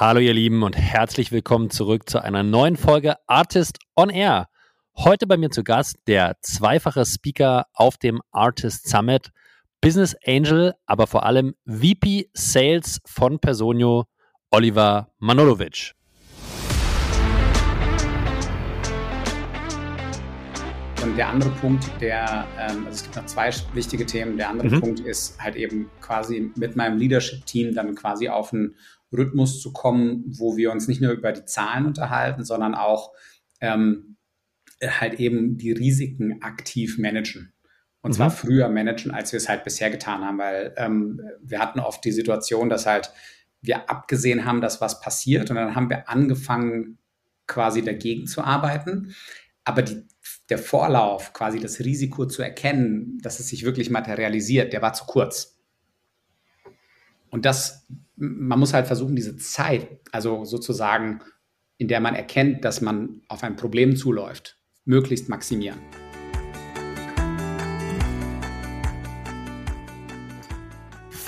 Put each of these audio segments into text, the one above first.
Hallo ihr Lieben und herzlich willkommen zurück zu einer neuen Folge Artist on Air. Heute bei mir zu Gast der zweifache Speaker auf dem Artist Summit, Business Angel, aber vor allem VP Sales von Personio, Oliver Manolovic. Und der andere Punkt, der, ähm, also es gibt noch zwei wichtige Themen. Der andere mhm. Punkt ist halt eben quasi mit meinem Leadership-Team dann quasi auf einen Rhythmus zu kommen, wo wir uns nicht nur über die Zahlen unterhalten, sondern auch ähm, halt eben die Risiken aktiv managen. Und mhm. zwar früher managen, als wir es halt bisher getan haben, weil ähm, wir hatten oft die Situation, dass halt wir abgesehen haben, dass was passiert und dann haben wir angefangen, quasi dagegen zu arbeiten. Aber die, der Vorlauf, quasi das Risiko zu erkennen, dass es sich wirklich materialisiert, der war zu kurz. Und das, man muss halt versuchen, diese Zeit, also sozusagen, in der man erkennt, dass man auf ein Problem zuläuft, möglichst maximieren.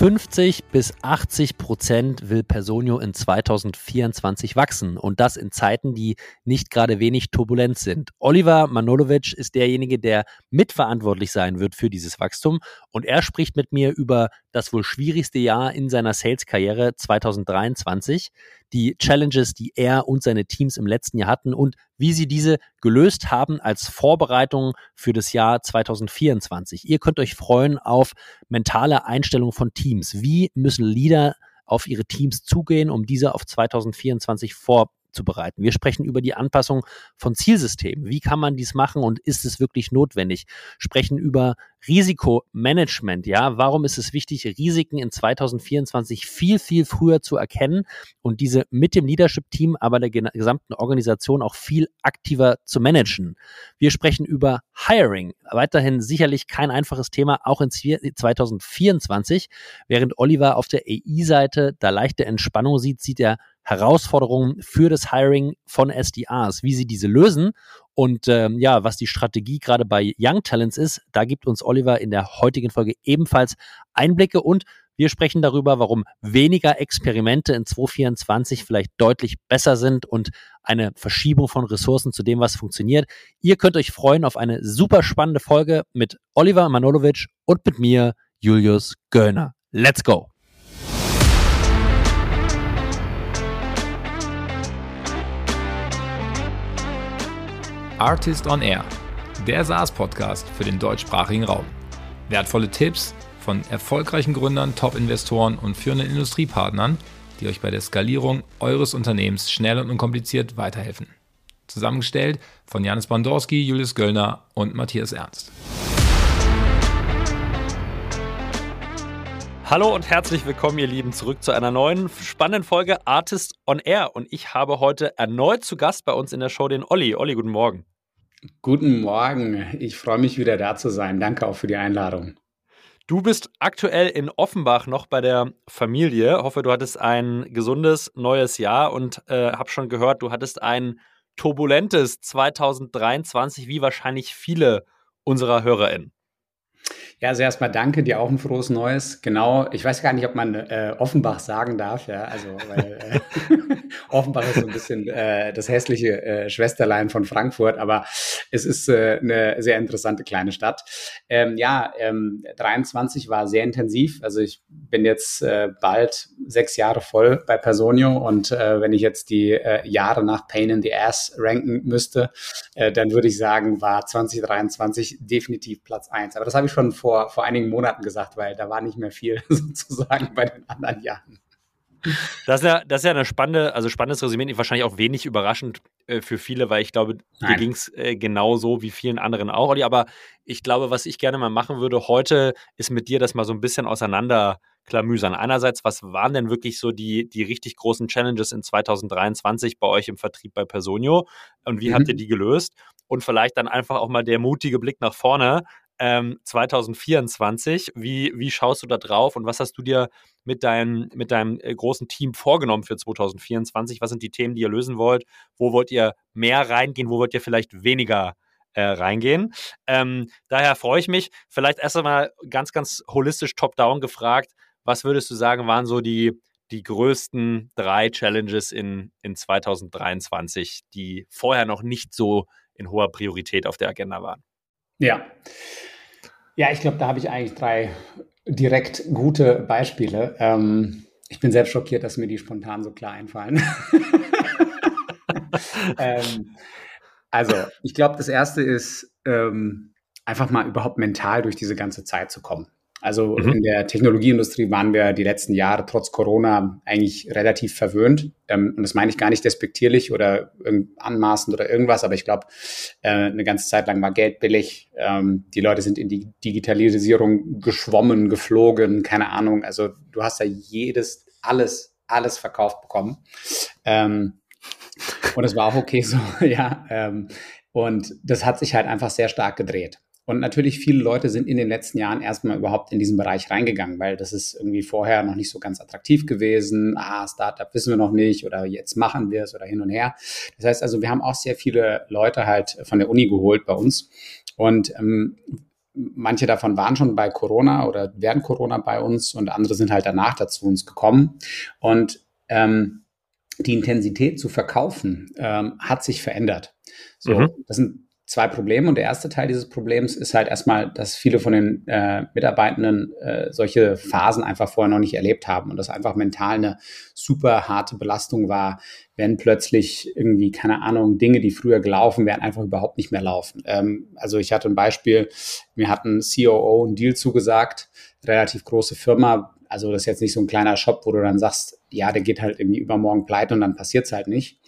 50 bis 80 Prozent will Personio in 2024 wachsen. Und das in Zeiten, die nicht gerade wenig turbulent sind. Oliver Manolovic ist derjenige, der mitverantwortlich sein wird für dieses Wachstum. Und er spricht mit mir über das wohl schwierigste Jahr in seiner Sales-Karriere 2023, die Challenges, die er und seine Teams im letzten Jahr hatten und wie sie diese gelöst haben als Vorbereitung für das Jahr 2024. Ihr könnt euch freuen auf mentale Einstellung von Teams. Wie müssen Leader auf ihre Teams zugehen, um diese auf 2024 vorbereiten? Aufzubereiten. Wir sprechen über die Anpassung von Zielsystemen. Wie kann man dies machen und ist es wirklich notwendig? Sprechen über Risikomanagement. Ja, warum ist es wichtig, Risiken in 2024 viel, viel früher zu erkennen und diese mit dem Leadership-Team, aber der gesamten Organisation auch viel aktiver zu managen? Wir sprechen über Hiring. Weiterhin sicherlich kein einfaches Thema, auch in 2024. Während Oliver auf der AI-Seite da leichte Entspannung sieht, sieht er Herausforderungen für das Hiring von SDRs, wie sie diese lösen und ähm, ja, was die Strategie gerade bei Young Talents ist, da gibt uns Oliver in der heutigen Folge ebenfalls Einblicke und wir sprechen darüber, warum weniger Experimente in 2024 vielleicht deutlich besser sind und eine Verschiebung von Ressourcen zu dem, was funktioniert. Ihr könnt euch freuen auf eine super spannende Folge mit Oliver Manolovic und mit mir, Julius Göllner. Let's go! Artist on Air, der SaaS-Podcast für den deutschsprachigen Raum. Wertvolle Tipps von erfolgreichen Gründern, Top-Investoren und führenden Industriepartnern, die euch bei der Skalierung eures Unternehmens schnell und unkompliziert weiterhelfen. Zusammengestellt von Janis Bandorski, Julius Göllner und Matthias Ernst. Hallo und herzlich willkommen, ihr Lieben, zurück zu einer neuen spannenden Folge Artist on Air. Und ich habe heute erneut zu Gast bei uns in der Show den Olli. Olli, guten Morgen. Guten Morgen. Ich freue mich wieder da zu sein. Danke auch für die Einladung. Du bist aktuell in Offenbach noch bei der Familie. Ich hoffe, du hattest ein gesundes neues Jahr und äh, habe schon gehört, du hattest ein turbulentes 2023, wie wahrscheinlich viele unserer HörerInnen. Ja, also erstmal danke dir auch ein frohes Neues. Genau, ich weiß gar nicht, ob man äh, Offenbach sagen darf, ja, also weil äh, Offenbach ist so ein bisschen äh, das hässliche äh, Schwesterlein von Frankfurt, aber es ist äh, eine sehr interessante kleine Stadt. Ähm, ja, ähm, 23 war sehr intensiv. Also ich bin jetzt äh, bald sechs Jahre voll bei Personio und äh, wenn ich jetzt die äh, Jahre nach Pain in the Ass ranken müsste, äh, dann würde ich sagen, war 2023 definitiv Platz eins. Aber das habe ich schon vor vor, vor einigen Monaten gesagt, weil da war nicht mehr viel sozusagen bei den anderen Jahren. Das ist ja, das ist ja eine spannende, also spannendes Resümee, wahrscheinlich auch wenig überraschend äh, für viele, weil ich glaube, dir ging es äh, genauso wie vielen anderen auch, Olli. Aber ich glaube, was ich gerne mal machen würde heute, ist mit dir das mal so ein bisschen auseinander klamüsern. Einerseits, was waren denn wirklich so die, die richtig großen Challenges in 2023 bei euch im Vertrieb bei Personio und wie mhm. habt ihr die gelöst? Und vielleicht dann einfach auch mal der mutige Blick nach vorne ähm, 2024. Wie, wie schaust du da drauf und was hast du dir mit, dein, mit deinem äh, großen Team vorgenommen für 2024? Was sind die Themen, die ihr lösen wollt? Wo wollt ihr mehr reingehen? Wo wollt ihr vielleicht weniger äh, reingehen? Ähm, daher freue ich mich. Vielleicht erst einmal ganz, ganz holistisch top-down gefragt. Was würdest du sagen, waren so die, die größten drei Challenges in, in 2023, die vorher noch nicht so in hoher Priorität auf der Agenda waren? Ja. Ja, ich glaube, da habe ich eigentlich drei direkt gute Beispiele. Ähm, ich bin selbst schockiert, dass mir die spontan so klar einfallen. ähm, also, ich glaube, das erste ist, ähm, einfach mal überhaupt mental durch diese ganze Zeit zu kommen. Also mhm. in der Technologieindustrie waren wir die letzten Jahre trotz Corona eigentlich relativ verwöhnt. Ähm, und das meine ich gar nicht despektierlich oder anmaßend oder irgendwas, aber ich glaube, äh, eine ganze Zeit lang war Geld billig. Ähm, die Leute sind in die Digitalisierung geschwommen, geflogen, keine Ahnung. Also du hast ja jedes, alles, alles verkauft bekommen. Ähm, und es war auch okay so, ja. Ähm, und das hat sich halt einfach sehr stark gedreht. Und natürlich viele Leute sind in den letzten Jahren erstmal überhaupt in diesen Bereich reingegangen, weil das ist irgendwie vorher noch nicht so ganz attraktiv gewesen. Ah, Startup wissen wir noch nicht oder jetzt machen wir es oder hin und her. Das heißt also, wir haben auch sehr viele Leute halt von der Uni geholt bei uns. Und ähm, manche davon waren schon bei Corona oder während Corona bei uns und andere sind halt danach dazu uns gekommen. Und ähm, die Intensität zu verkaufen ähm, hat sich verändert. So, mhm. das sind zwei Probleme. Und der erste Teil dieses Problems ist halt erstmal, dass viele von den äh, Mitarbeitenden äh, solche Phasen einfach vorher noch nicht erlebt haben und das einfach mental eine super harte Belastung war, wenn plötzlich irgendwie, keine Ahnung, Dinge, die früher gelaufen wären, einfach überhaupt nicht mehr laufen. Ähm, also ich hatte ein Beispiel, mir hat ein COO einen Deal zugesagt, relativ große Firma, also das ist jetzt nicht so ein kleiner Shop, wo du dann sagst, ja, der geht halt irgendwie übermorgen pleite und dann passiert es halt nicht.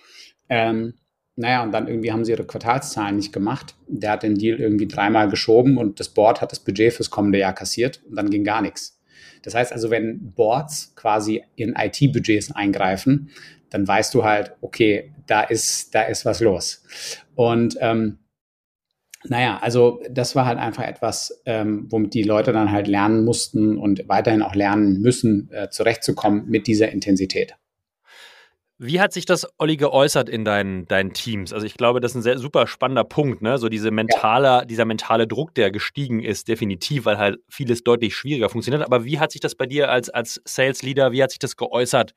Ähm, naja, und dann irgendwie haben sie ihre Quartalszahlen nicht gemacht. Der hat den Deal irgendwie dreimal geschoben und das Board hat das Budget fürs kommende Jahr kassiert und dann ging gar nichts. Das heißt also, wenn Boards quasi in IT-Budgets eingreifen, dann weißt du halt, okay, da ist, da ist was los. Und ähm, naja, also das war halt einfach etwas, ähm, womit die Leute dann halt lernen mussten und weiterhin auch lernen müssen, äh, zurechtzukommen mit dieser Intensität. Wie hat sich das, Olli, geäußert in deinen, deinen Teams? Also ich glaube, das ist ein sehr super spannender Punkt, ne? So diese mentale, dieser mentale Druck, der gestiegen ist, definitiv, weil halt vieles deutlich schwieriger funktioniert. Aber wie hat sich das bei dir als, als Sales Leader, wie hat sich das geäußert,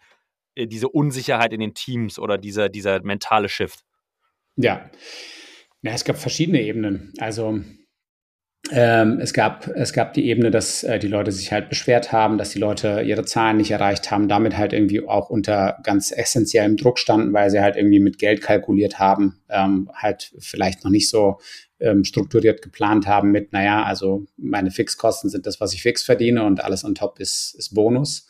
äh, diese Unsicherheit in den Teams oder dieser, dieser mentale Shift? Ja. ja, es gab verschiedene Ebenen. Also ähm, es, gab, es gab die Ebene, dass äh, die Leute sich halt beschwert haben, dass die Leute ihre Zahlen nicht erreicht haben, damit halt irgendwie auch unter ganz essentiellem Druck standen, weil sie halt irgendwie mit Geld kalkuliert haben, ähm, halt vielleicht noch nicht so ähm, strukturiert geplant haben mit, naja, also meine Fixkosten sind das, was ich fix verdiene und alles on top ist, ist Bonus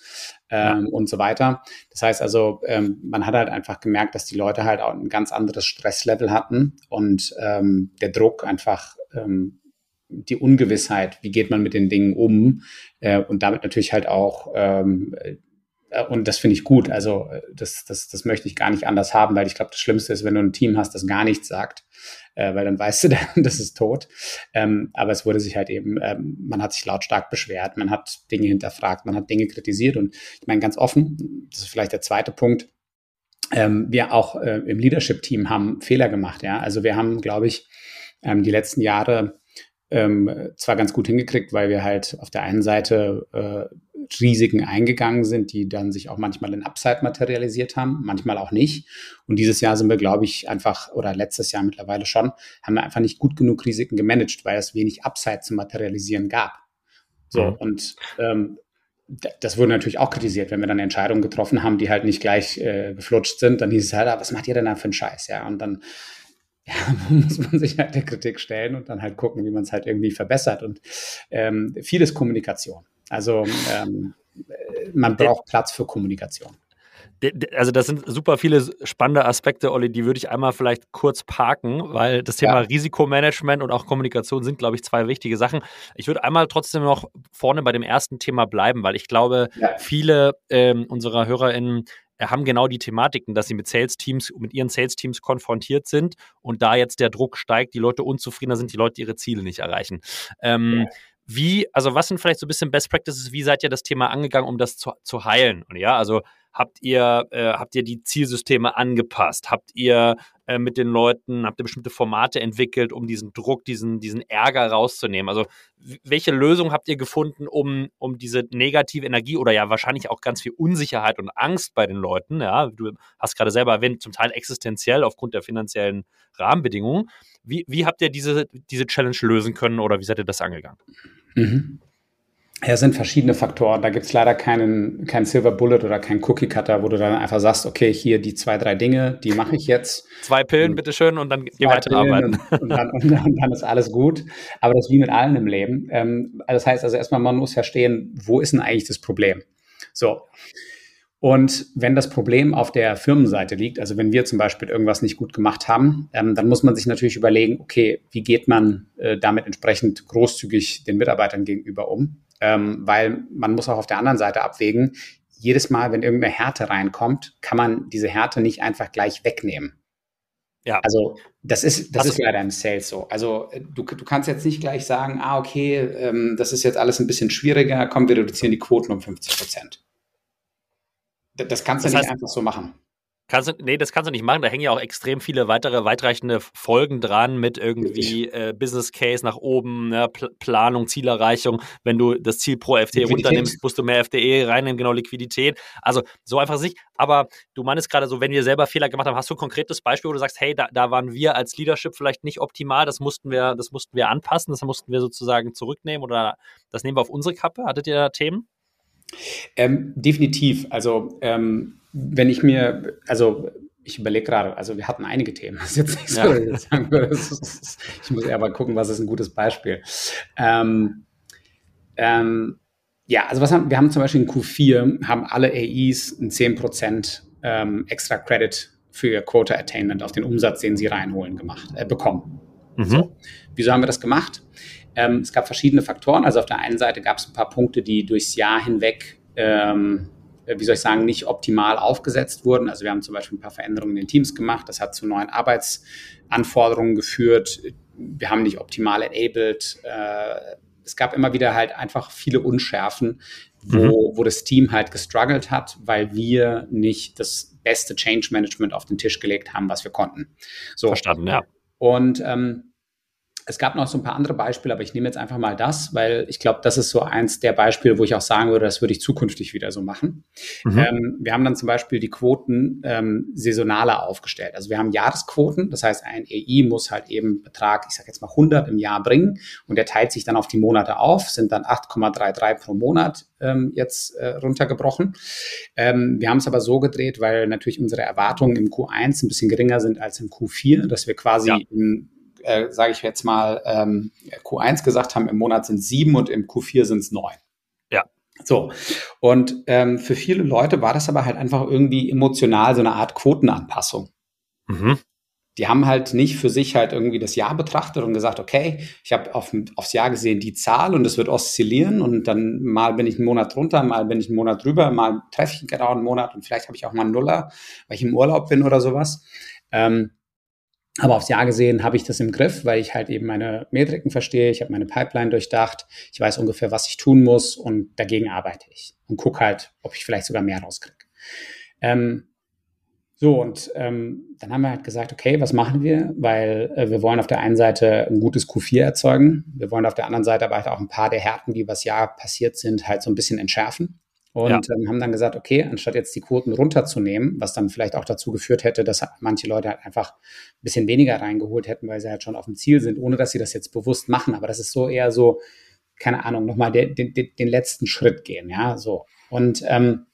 ähm, ja. und so weiter. Das heißt also, ähm, man hat halt einfach gemerkt, dass die Leute halt auch ein ganz anderes Stresslevel hatten und ähm, der Druck einfach ähm, die Ungewissheit, wie geht man mit den Dingen um äh, und damit natürlich halt auch ähm, äh, und das finde ich gut. Also äh, das, das, das möchte ich gar nicht anders haben, weil ich glaube, das Schlimmste ist, wenn du ein Team hast, das gar nichts sagt, äh, weil dann weißt du, das ist tot. Ähm, aber es wurde sich halt eben, ähm, man hat sich lautstark beschwert, man hat Dinge hinterfragt, man hat Dinge kritisiert und ich meine ganz offen, das ist vielleicht der zweite Punkt. Ähm, wir auch äh, im Leadership-Team haben Fehler gemacht. Ja, also wir haben, glaube ich, ähm, die letzten Jahre ähm, zwar ganz gut hingekriegt, weil wir halt auf der einen Seite äh, Risiken eingegangen sind, die dann sich auch manchmal in Upside materialisiert haben, manchmal auch nicht. Und dieses Jahr sind wir, glaube ich, einfach, oder letztes Jahr mittlerweile schon, haben wir einfach nicht gut genug Risiken gemanagt, weil es wenig Upside zu materialisieren gab. So, mhm. und ähm, das wurde natürlich auch kritisiert, wenn wir dann Entscheidungen getroffen haben, die halt nicht gleich äh, geflutscht sind, dann hieß es halt, ah, was macht ihr denn da für einen Scheiß? Ja, und dann ja, muss man sich halt der Kritik stellen und dann halt gucken, wie man es halt irgendwie verbessert. Und ähm, vieles Kommunikation. Also ähm, man braucht Platz für Kommunikation. Also das sind super viele spannende Aspekte, Olli, die würde ich einmal vielleicht kurz parken, weil das Thema ja. Risikomanagement und auch Kommunikation sind, glaube ich, zwei wichtige Sachen. Ich würde einmal trotzdem noch vorne bei dem ersten Thema bleiben, weil ich glaube, ja. viele ähm, unserer HörerInnen haben genau die Thematiken, dass sie mit Sales-Teams, mit ihren Sales-Teams konfrontiert sind und da jetzt der Druck steigt, die Leute unzufriedener sind, die Leute ihre Ziele nicht erreichen. Ähm, ja. Wie, also was sind vielleicht so ein bisschen Best Practices, wie seid ihr das Thema angegangen, um das zu, zu heilen? Und ja, also Habt ihr, äh, habt ihr die Zielsysteme angepasst? Habt ihr äh, mit den Leuten, habt ihr bestimmte Formate entwickelt, um diesen Druck, diesen, diesen Ärger rauszunehmen? Also welche Lösung habt ihr gefunden, um, um diese negative Energie oder ja wahrscheinlich auch ganz viel Unsicherheit und Angst bei den Leuten, ja, du hast gerade selber erwähnt, zum Teil existenziell aufgrund der finanziellen Rahmenbedingungen. Wie, wie habt ihr diese, diese Challenge lösen können oder wie seid ihr das angegangen? Mhm. Ja, es sind verschiedene Faktoren. Da gibt es leider keinen, keinen Silver Bullet oder keinen Cookie Cutter, wo du dann einfach sagst, okay, hier die zwei, drei Dinge, die mache ich jetzt. Zwei Pillen, und bitteschön, und dann geh weiterarbeiten. Und, und, dann, und, dann, ist alles gut. Aber das ist wie mit allen im Leben. Ähm, das heißt also erstmal, man muss verstehen, wo ist denn eigentlich das Problem? So. Und wenn das Problem auf der Firmenseite liegt, also wenn wir zum Beispiel irgendwas nicht gut gemacht haben, ähm, dann muss man sich natürlich überlegen, okay, wie geht man äh, damit entsprechend großzügig den Mitarbeitern gegenüber um? Ähm, weil man muss auch auf der anderen Seite abwägen, jedes Mal, wenn irgendeine Härte reinkommt, kann man diese Härte nicht einfach gleich wegnehmen. Ja. Also das ist, das ist leider im Sales so. Also äh, du, du kannst jetzt nicht gleich sagen, ah, okay, ähm, das ist jetzt alles ein bisschen schwieriger, komm, wir reduzieren die Quoten um 50 Prozent. Das kannst du das nicht einfach so machen. Kannst du, nee, das kannst du nicht machen. Da hängen ja auch extrem viele weitere weitreichende Folgen dran mit irgendwie äh, Business Case nach oben, ne, Pl Planung, Zielerreichung. Wenn du das Ziel pro FTE runternimmst, musst du mehr FTE reinnehmen, genau Liquidität. Also so einfach nicht. Aber du meinst gerade so, wenn wir selber Fehler gemacht haben, hast du ein konkretes Beispiel, wo du sagst, hey, da, da waren wir als Leadership vielleicht nicht optimal, das mussten wir, das mussten wir anpassen, das mussten wir sozusagen zurücknehmen oder das nehmen wir auf unsere Kappe. Hattet ihr da Themen? Ähm, definitiv. Also ähm, wenn ich mir, also ich überlege gerade, also wir hatten einige Themen. Das ist jetzt nicht so, ja. ich, sagen würde, ist, ich muss eher mal gucken, was ist ein gutes Beispiel. Ähm, ähm, ja, also was haben, wir haben zum Beispiel in Q4, haben alle AEs ein 10% ähm, extra Credit für ihr Quota Attainment auf den Umsatz, den sie reinholen, gemacht, äh, bekommen. Mhm. So. Wieso haben wir das gemacht? Ähm, es gab verschiedene Faktoren. Also auf der einen Seite gab es ein paar Punkte, die durchs Jahr hinweg, ähm, wie soll ich sagen, nicht optimal aufgesetzt wurden. Also wir haben zum Beispiel ein paar Veränderungen in den Teams gemacht. Das hat zu neuen Arbeitsanforderungen geführt. Wir haben nicht optimal enabled. Äh, es gab immer wieder halt einfach viele Unschärfen, wo, mhm. wo das Team halt gestruggelt hat, weil wir nicht das beste Change Management auf den Tisch gelegt haben, was wir konnten. So. Verstanden, ja. Und ähm, es gab noch so ein paar andere Beispiele, aber ich nehme jetzt einfach mal das, weil ich glaube, das ist so eins der Beispiele, wo ich auch sagen würde, das würde ich zukünftig wieder so machen. Mhm. Ähm, wir haben dann zum Beispiel die Quoten ähm, saisonaler aufgestellt. Also wir haben Jahresquoten, das heißt, ein EI muss halt eben Betrag, ich sage jetzt mal 100 im Jahr bringen und der teilt sich dann auf die Monate auf, sind dann 8,33 pro Monat ähm, jetzt äh, runtergebrochen. Ähm, wir haben es aber so gedreht, weil natürlich unsere Erwartungen im Q1 ein bisschen geringer sind als im Q4, dass wir quasi ja. im äh, sage ich jetzt mal, ähm, Q1 gesagt haben, im Monat sind sieben und im Q4 sind es neun. Ja. So. Und ähm, für viele Leute war das aber halt einfach irgendwie emotional so eine Art Quotenanpassung. Mhm. Die haben halt nicht für sich halt irgendwie das Jahr betrachtet und gesagt, okay, ich habe auf, aufs Jahr gesehen die Zahl und es wird oszillieren und dann mal bin ich einen Monat drunter, mal bin ich einen Monat drüber, mal treffe ich genau einen Monat und vielleicht habe ich auch mal einen Nuller, weil ich im Urlaub bin oder sowas. Ähm, aber aufs Jahr gesehen habe ich das im Griff, weil ich halt eben meine Metriken verstehe, ich habe meine Pipeline durchdacht, ich weiß ungefähr, was ich tun muss und dagegen arbeite ich und gucke halt, ob ich vielleicht sogar mehr rauskriege. Ähm, so, und ähm, dann haben wir halt gesagt, okay, was machen wir? Weil äh, wir wollen auf der einen Seite ein gutes Q4 erzeugen, wir wollen auf der anderen Seite aber halt auch ein paar der Härten, die übers Jahr passiert sind, halt so ein bisschen entschärfen. Und ja. ähm, haben dann gesagt, okay, anstatt jetzt die Quoten runterzunehmen, was dann vielleicht auch dazu geführt hätte, dass manche Leute halt einfach ein bisschen weniger reingeholt hätten, weil sie halt schon auf dem Ziel sind, ohne dass sie das jetzt bewusst machen. Aber das ist so eher so, keine Ahnung, nochmal den, den, den letzten Schritt gehen, ja, so. Und ähm,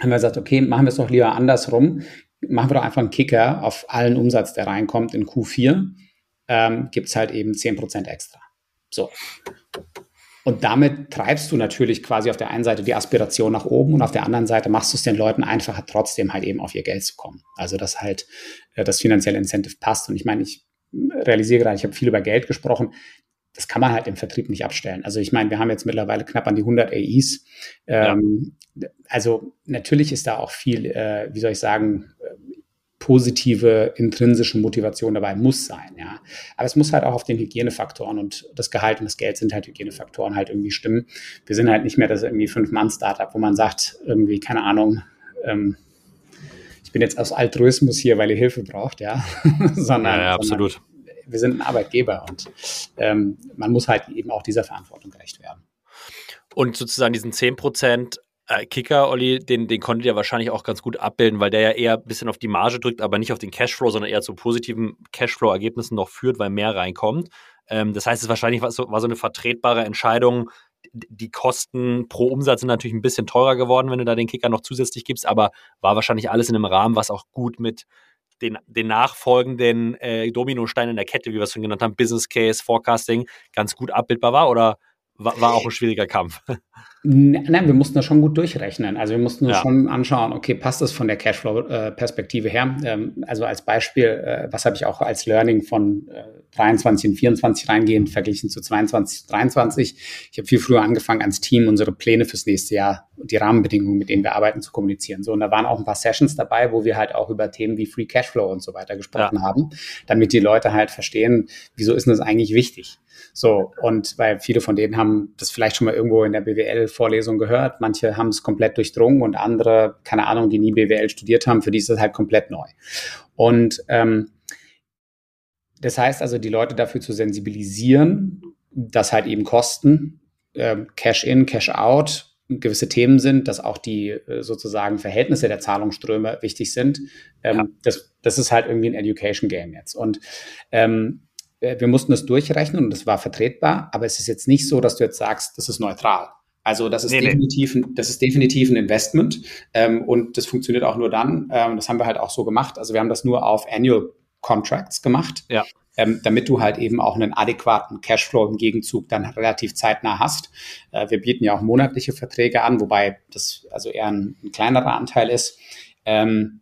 haben wir gesagt, okay, machen wir es doch lieber andersrum. Machen wir doch einfach einen Kicker auf allen Umsatz, der reinkommt in Q4, ähm, gibt es halt eben 10% extra. So. Und damit treibst du natürlich quasi auf der einen Seite die Aspiration nach oben und auf der anderen Seite machst du es den Leuten einfacher, trotzdem halt eben auf ihr Geld zu kommen. Also dass halt äh, das finanzielle Incentive passt. Und ich meine, ich realisiere gerade, ich habe viel über Geld gesprochen. Das kann man halt im Vertrieb nicht abstellen. Also ich meine, wir haben jetzt mittlerweile knapp an die 100 AIs. Ähm, ja. Also natürlich ist da auch viel, äh, wie soll ich sagen, positive intrinsische Motivation dabei muss sein, ja. Aber es muss halt auch auf den Hygienefaktoren und das Gehalt und das Geld sind halt Hygienefaktoren halt irgendwie stimmen. Wir sind halt nicht mehr das irgendwie Fünf-Mann-Startup, wo man sagt, irgendwie, keine Ahnung, ähm, ich bin jetzt aus Altruismus hier, weil ihr Hilfe braucht, ja, sondern, ja, ja, absolut. Sondern wir sind ein Arbeitgeber und ähm, man muss halt eben auch dieser Verantwortung gerecht werden. Und sozusagen diesen 10 Prozent Kicker, Olli, den, den konntet ihr wahrscheinlich auch ganz gut abbilden, weil der ja eher ein bisschen auf die Marge drückt, aber nicht auf den Cashflow, sondern eher zu positiven Cashflow-Ergebnissen noch führt, weil mehr reinkommt. Ähm, das heißt, es wahrscheinlich war so, war so eine vertretbare Entscheidung. Die Kosten pro Umsatz sind natürlich ein bisschen teurer geworden, wenn du da den Kicker noch zusätzlich gibst, aber war wahrscheinlich alles in einem Rahmen, was auch gut mit den, den nachfolgenden äh, Dominosteinen in der Kette, wie wir es schon genannt haben, Business Case, Forecasting, ganz gut abbildbar war? Oder war, war auch ein schwieriger Kampf. Nein, wir mussten das schon gut durchrechnen. Also wir mussten ja. schon anschauen, okay, passt das von der Cashflow-Perspektive her? Ähm, also als Beispiel, äh, was habe ich auch als Learning von 23 und 24 reingehend verglichen zu 22, 23? Ich habe viel früher angefangen, als Team unsere Pläne fürs nächste Jahr und die Rahmenbedingungen, mit denen wir arbeiten, zu kommunizieren. So, und da waren auch ein paar Sessions dabei, wo wir halt auch über Themen wie Free Cashflow und so weiter gesprochen ja. haben, damit die Leute halt verstehen, wieso ist das eigentlich wichtig? So, und weil viele von denen haben das vielleicht schon mal irgendwo in der BWL-Vorlesung gehört, manche haben es komplett durchdrungen und andere, keine Ahnung, die nie BWL studiert haben, für die ist das halt komplett neu. Und ähm, das heißt also, die Leute dafür zu sensibilisieren, dass halt eben Kosten, äh, Cash-in, Cash-out, gewisse Themen sind, dass auch die äh, sozusagen Verhältnisse der Zahlungsströme wichtig sind. Ähm, ja. das, das ist halt irgendwie ein Education Game jetzt. Und ähm, äh, wir mussten das durchrechnen und das war vertretbar, aber es ist jetzt nicht so, dass du jetzt sagst, das ist neutral. Also das ist, nee, definitiv, nee. das ist definitiv ein Investment ähm, und das funktioniert auch nur dann. Ähm, das haben wir halt auch so gemacht. Also wir haben das nur auf Annual Contracts gemacht, ja. ähm, damit du halt eben auch einen adäquaten Cashflow im Gegenzug dann relativ zeitnah hast. Äh, wir bieten ja auch monatliche Verträge an, wobei das also eher ein, ein kleinerer Anteil ist, ähm,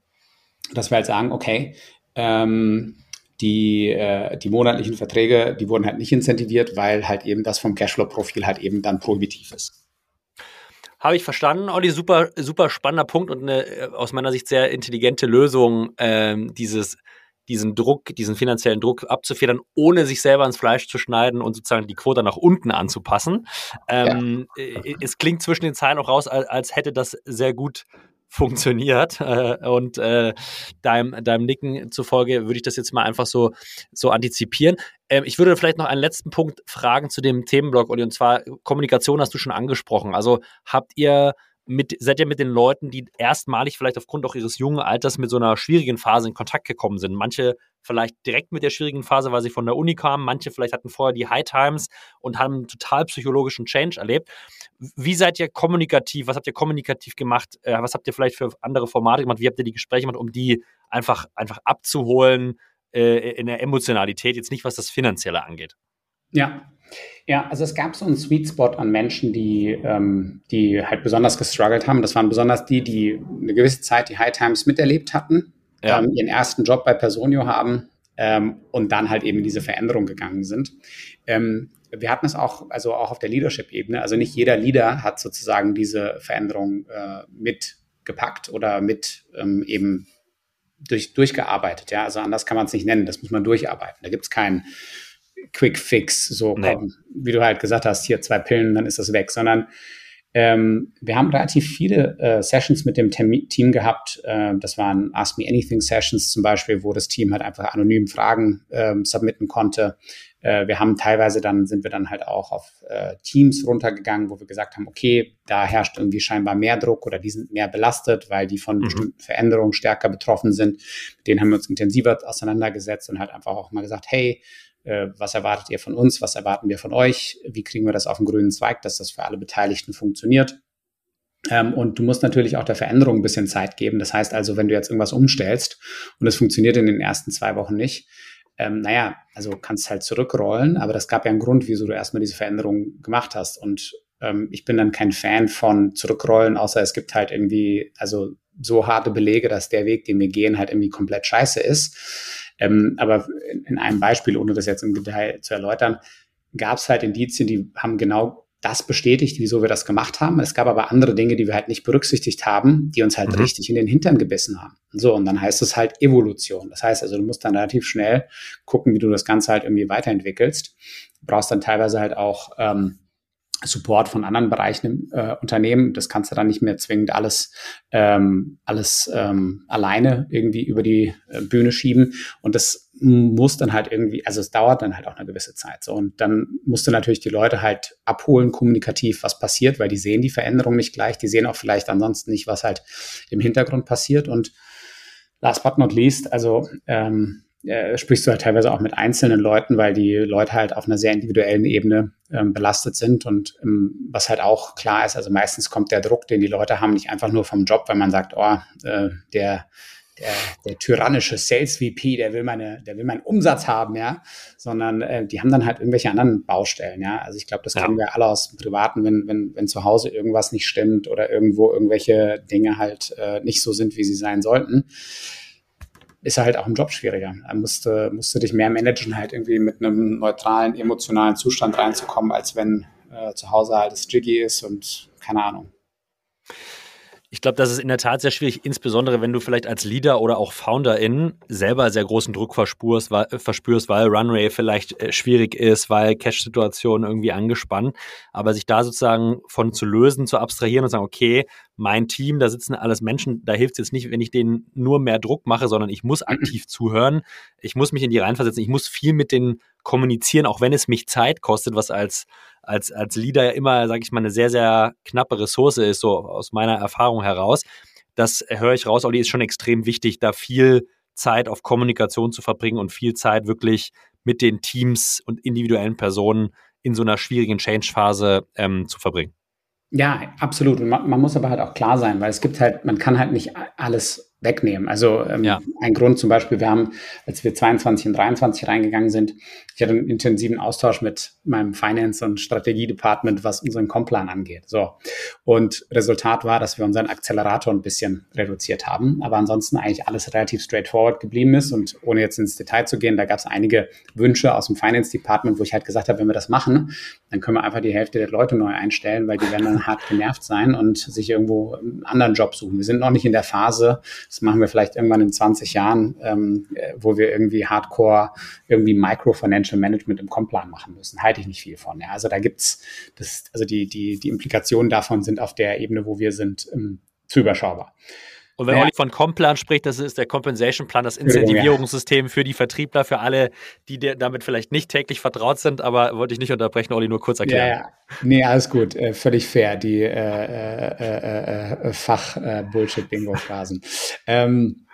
dass wir halt sagen, okay, ähm, die, äh, die monatlichen Verträge, die wurden halt nicht incentiviert, weil halt eben das vom Cashflow-Profil halt eben dann prohibitiv ist. Habe ich verstanden, Olli. Super, super spannender Punkt und eine äh, aus meiner Sicht sehr intelligente Lösung, ähm, dieses, diesen Druck, diesen finanziellen Druck abzufedern, ohne sich selber ins Fleisch zu schneiden und sozusagen die Quote nach unten anzupassen. Ähm, ja. Äh, es klingt zwischen den Zeilen auch raus, als, als hätte das sehr gut funktioniert. Äh, und äh, deinem, deinem Nicken zufolge würde ich das jetzt mal einfach so, so antizipieren. Ähm, ich würde vielleicht noch einen letzten Punkt fragen zu dem Themenblock, Olli, und zwar Kommunikation hast du schon angesprochen. Also habt ihr mit, seid ihr mit den Leuten, die erstmalig vielleicht aufgrund auch ihres jungen Alters mit so einer schwierigen Phase in Kontakt gekommen sind? Manche vielleicht direkt mit der schwierigen Phase, weil sie von der Uni kamen, manche vielleicht hatten vorher die High Times und haben einen total psychologischen Change erlebt. Wie seid ihr kommunikativ? Was habt ihr kommunikativ gemacht? Äh, was habt ihr vielleicht für andere Formate gemacht? Wie habt ihr die Gespräche gemacht, um die einfach, einfach abzuholen äh, in der Emotionalität, jetzt nicht was das Finanzielle angeht? Ja, ja, also es gab so einen Sweet Spot an Menschen, die, ähm, die halt besonders gestruggelt haben. Das waren besonders die, die eine gewisse Zeit die High Times miterlebt hatten, ja. ähm, ihren ersten Job bei Personio haben ähm, und dann halt eben in diese Veränderung gegangen sind. Ähm, wir hatten es auch, also auch auf der Leadership-Ebene. Also nicht jeder Leader hat sozusagen diese Veränderung äh, mitgepackt oder mit ähm, eben durch, durchgearbeitet. Ja, also anders kann man es nicht nennen. Das muss man durcharbeiten. Da gibt es keinen Quick Fix, so nee. komm, wie du halt gesagt hast, hier zwei Pillen, dann ist das weg, sondern ähm, wir haben relativ viele äh, Sessions mit dem Tem Team gehabt. Äh, das waren Ask Me Anything Sessions zum Beispiel, wo das Team halt einfach anonym Fragen ähm, submitten konnte. Äh, wir haben teilweise dann, sind wir dann halt auch auf äh, Teams runtergegangen, wo wir gesagt haben, okay, da herrscht irgendwie scheinbar mehr Druck oder die sind mehr belastet, weil die von mhm. bestimmten Veränderungen stärker betroffen sind. Mit denen haben wir uns intensiver auseinandergesetzt und halt einfach auch mal gesagt, hey, äh, was erwartet ihr von uns, was erwarten wir von euch, wie kriegen wir das auf den grünen Zweig, dass das für alle Beteiligten funktioniert. Ähm, und du musst natürlich auch der Veränderung ein bisschen Zeit geben. Das heißt also, wenn du jetzt irgendwas umstellst und es funktioniert in den ersten zwei Wochen nicht, ähm, naja, also kannst halt zurückrollen, aber das gab ja einen Grund, wieso du erstmal diese Veränderung gemacht hast. Und ähm, ich bin dann kein Fan von zurückrollen, außer es gibt halt irgendwie, also so harte Belege, dass der Weg, den wir gehen, halt irgendwie komplett scheiße ist. Ähm, aber in einem Beispiel, ohne das jetzt im Detail zu erläutern, gab es halt Indizien, die haben genau das bestätigt, wieso wir das gemacht haben. Es gab aber andere Dinge, die wir halt nicht berücksichtigt haben, die uns halt mhm. richtig in den Hintern gebissen haben. So, und dann heißt es halt Evolution. Das heißt also, du musst dann relativ schnell gucken, wie du das Ganze halt irgendwie weiterentwickelst. Du brauchst dann teilweise halt auch ähm, Support von anderen Bereichen im äh, Unternehmen. Das kannst du dann nicht mehr zwingend alles, ähm, alles ähm, alleine irgendwie über die äh, Bühne schieben. Und das muss dann halt irgendwie, also es dauert dann halt auch eine gewisse Zeit. So, und dann musst du natürlich die Leute halt abholen, kommunikativ, was passiert, weil die sehen die Veränderung nicht gleich, die sehen auch vielleicht ansonsten nicht, was halt im Hintergrund passiert. Und last but not least, also ähm, äh, sprichst du halt teilweise auch mit einzelnen Leuten, weil die Leute halt auf einer sehr individuellen Ebene ähm, belastet sind und ähm, was halt auch klar ist, also meistens kommt der Druck, den die Leute haben, nicht einfach nur vom Job, weil man sagt, oh, äh, der der, der tyrannische Sales VP, der will meine, der will meinen Umsatz haben, ja, sondern äh, die haben dann halt irgendwelche anderen Baustellen, ja. Also ich glaube, das kennen ja. wir alle aus dem Privaten, wenn, wenn, wenn zu Hause irgendwas nicht stimmt oder irgendwo irgendwelche Dinge halt äh, nicht so sind, wie sie sein sollten ist halt auch im Job schwieriger. Da musst, musst du dich mehr managen, halt irgendwie mit einem neutralen, emotionalen Zustand reinzukommen, als wenn äh, zu Hause halt das Jiggy ist und keine Ahnung. Ich glaube, das ist in der Tat sehr schwierig, insbesondere wenn du vielleicht als Leader oder auch Founderin selber sehr großen Druck verspürst, weil, verspürst, weil Runway vielleicht äh, schwierig ist, weil Cash-Situation irgendwie angespannt. Aber sich da sozusagen von zu lösen, zu abstrahieren und sagen, okay, mein Team, da sitzen alles Menschen, da hilft es jetzt nicht, wenn ich denen nur mehr Druck mache, sondern ich muss aktiv zuhören, ich muss mich in die reinversetzen, ich muss viel mit denen kommunizieren, auch wenn es mich Zeit kostet, was als als, als Leader ja immer, sage ich mal, eine sehr, sehr knappe Ressource ist, so aus meiner Erfahrung heraus. Das höre ich raus, Olli, ist schon extrem wichtig, da viel Zeit auf Kommunikation zu verbringen und viel Zeit wirklich mit den Teams und individuellen Personen in so einer schwierigen Change-Phase ähm, zu verbringen. Ja, absolut. Und man, man, muss aber halt auch klar sein, weil es gibt halt, man kann halt nicht alles wegnehmen. Also ähm, ja. ein Grund zum Beispiel, wir haben, als wir 22 und 23 reingegangen sind, ich hatte einen intensiven Austausch mit meinem Finance- und Strategie-Department, was unseren Komplan angeht. So. Und Resultat war, dass wir unseren Accelerator ein bisschen reduziert haben, aber ansonsten eigentlich alles relativ straightforward geblieben ist. Und ohne jetzt ins Detail zu gehen, da gab es einige Wünsche aus dem Finance-Department, wo ich halt gesagt habe, wenn wir das machen, dann können wir einfach die Hälfte der Leute neu einstellen, weil die werden dann hart genervt sein und sich irgendwo einen anderen Job suchen. Wir sind noch nicht in der Phase, das machen wir vielleicht irgendwann in 20 Jahren, ähm, äh, wo wir irgendwie Hardcore, irgendwie Micro-Financial Management im Complan machen müssen. Halte ich nicht viel von. Ja. Also da gibt's das, also die, die, die Implikationen davon sind auf der Ebene, wo wir sind, ähm, zu überschaubar. Und wenn ja. Olli von Complan spricht, das ist der Compensation Plan, das Incentivierungssystem für die Vertriebler, für alle, die damit vielleicht nicht täglich vertraut sind, aber wollte ich nicht unterbrechen, Olli, nur kurz erklären. Ja, ja. Nee, alles gut, äh, völlig fair, die äh, äh, äh, äh Fach-Bullshit-Bingo-Phrasen. ähm,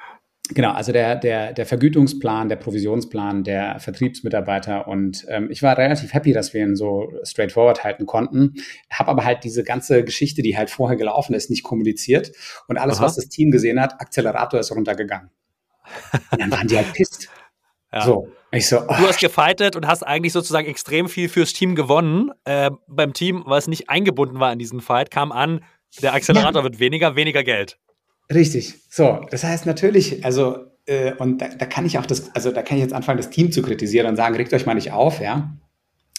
Genau, also der, der, der Vergütungsplan, der Provisionsplan der Vertriebsmitarbeiter und ähm, ich war relativ happy, dass wir ihn so straightforward halten konnten, habe aber halt diese ganze Geschichte, die halt vorher gelaufen ist, nicht kommuniziert und alles, Aha. was das Team gesehen hat, Accelerator ist runtergegangen. Und dann waren die halt pisst. Ja. So, ich so, oh. Du hast gefightet und hast eigentlich sozusagen extrem viel fürs Team gewonnen. Äh, beim Team, es nicht eingebunden war in diesen Fight, kam an, der Accelerator ja. wird weniger, weniger Geld. Richtig. So, das heißt natürlich, also, äh, und da, da kann ich auch das, also da kann ich jetzt anfangen, das Team zu kritisieren und sagen, regt euch mal nicht auf, ja.